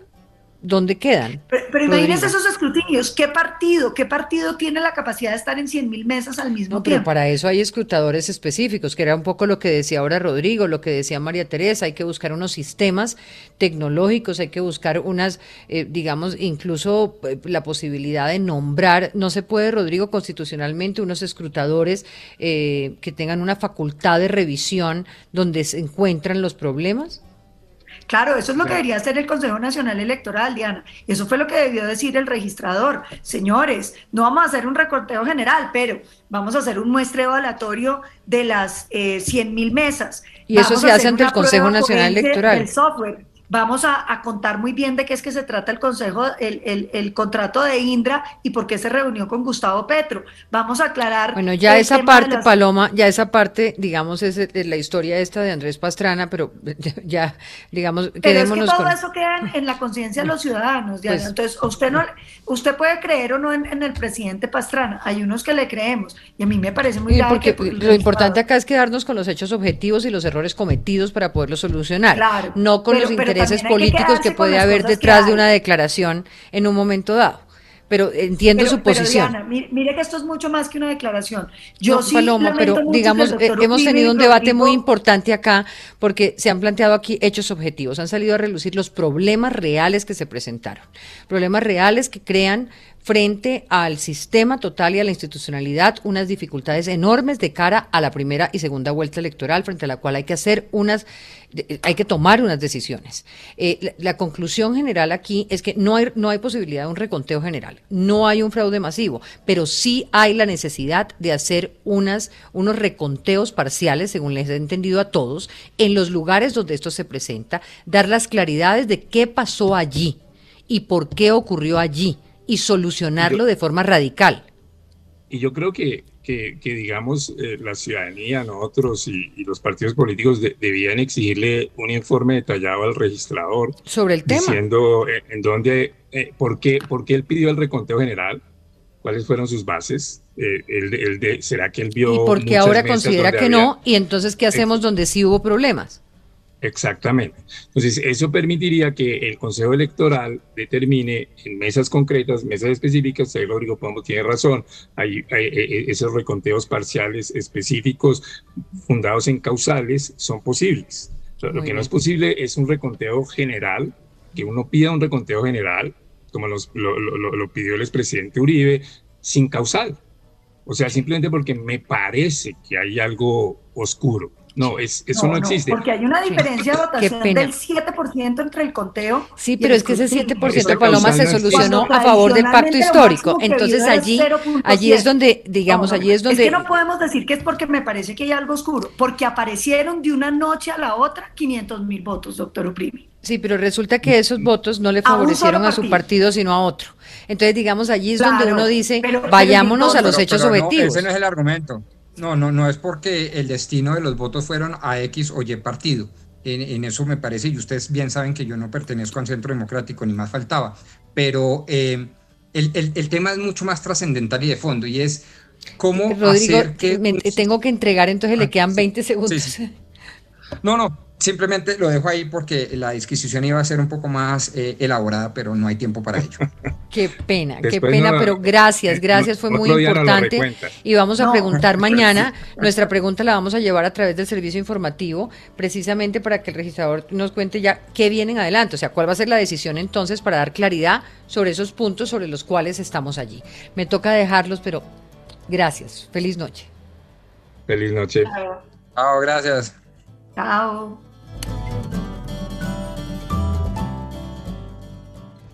¿dónde quedan? Pero, imagínense esos escrutinios, ¿qué partido, qué partido tiene la capacidad de estar en 100 mil mesas al mismo tiempo? Pero para eso hay escrutadores específicos, que era un poco lo que decía ahora Rodrigo, lo que decía María Teresa, hay que buscar unos sistemas tecnológicos, hay que buscar unas, eh, digamos, incluso eh, la posibilidad de nombrar, no se puede, Rodrigo, constitucionalmente unos escrutadores eh, que tengan una facultad de revisión donde se encuentran los problemas. Claro, eso es lo que debería hacer el Consejo Nacional Electoral, Diana. Y eso fue lo que debió decir el registrador. Señores, no vamos a hacer un recorteo general, pero vamos a hacer un muestreo aleatorio de las eh, 100 mil mesas. Y eso se hace ante el Consejo Nacional Electoral. El software vamos a, contar muy bien de qué es que se trata el consejo, el, el, contrato de Indra y por qué se reunió con Gustavo Petro. Vamos a aclarar. Bueno, ya esa parte, Paloma, ya esa parte, digamos, es, la historia esta de Andrés Pastrana, pero ya, digamos, pero es que todo eso queda en, la conciencia de los ciudadanos, pues Entonces, usted no, usted puede creer o no en, el presidente Pastrana, hay unos que le creemos, y a mí me parece muy grave porque lo importante acá es quedarnos con los hechos objetivos y los errores cometidos para poderlos solucionar, claro, no con los intereses intereses políticos que, puede haber detrás de una declaración en un momento dado. Pero entiendo su posición. Diana, mire, que esto es mucho más que una declaración. Yo sí Paloma, pero digamos, eh, hemos tenido un debate muy importante acá porque se han planteado aquí hechos objetivos, han salido a relucir los problemas reales que se presentaron, problemas reales que crean frente al sistema total y a la institucionalidad unas dificultades enormes de cara a la primera y segunda vuelta electoral, frente a la cual hay que hacer unas, hay que tomar unas decisiones. Eh, la, conclusión general aquí es que no hay, no hay posibilidad de un reconteo general, no hay un fraude masivo, pero sí hay la necesidad de hacer unas, unos reconteos parciales, según les he entendido a todos, en los lugares donde esto se presenta, dar las claridades de qué pasó allí y por qué ocurrió allí y solucionarlo de forma radical. Y yo creo que, que, digamos, eh, la ciudadanía, nosotros y, los partidos políticos debían exigirle un informe detallado al registrador. Sobre el tema. Diciendo eh, en dónde, eh, por, qué, por qué él pidió el reconteo general, cuáles fueron sus bases, el, de, será que él vio... Y porque ahora considera que no, y entonces, ¿qué hacemos donde sí hubo problemas? Exactamente. Entonces, eso permitiría que el Consejo Electoral determine en mesas concretas, mesas específicas, ahí Rodrigo Pombo tiene razón, hay, hay, eh, eh, esos reconteos parciales específicos fundados en causales son posibles. Lo, que no es posible es un reconteo general que uno pida un reconteo general, como lo, lo pidió el expresidente Uribe, sin causal. O sea, simplemente porque me parece que hay algo oscuro. No, es, eso no, existe. porque hay una diferencia de votación del 7% entre el conteo. Sí, pero es que ese 7% Paloma se solucionó a favor del pacto histórico. Entonces allí, allí es donde, digamos, allí es donde. Es que no podemos decir que es porque me parece que hay algo oscuro, porque aparecieron de una noche a la otra 500 mil votos, doctor Uprimi. Sí, pero resulta que esos votos no le favorecieron a, su partido, sino a otro. Entonces, digamos, allí es donde uno dice, vayámonos a los hechos objetivos. ese no es el argumento. No, no, no es porque el destino de los votos fueron a X o Y partido. En, eso me parece, y ustedes bien saben que yo no pertenezco al Centro Democrático, ni más faltaba, pero eh, el, tema es mucho más trascendental y de fondo, y es cómo hacer que... tengo que entregar, entonces le ah, quedan 20 segundos. No, no, Simplemente lo dejo ahí porque la disquisición iba a ser un poco más eh, elaborada, pero no hay tiempo para ello. Qué pena, qué pena, pero gracias, gracias, fue muy importante. y vamos a preguntar mañana, nuestra pregunta la vamos a llevar a través del servicio informativo, precisamente para que el registrador nos cuente ya qué viene en adelante, o sea, cuál va a ser la decisión entonces para dar claridad sobre esos puntos sobre los cuales estamos allí. Me toca dejarlos, pero gracias, feliz noche. Feliz noche. Chao, gracias. Chao.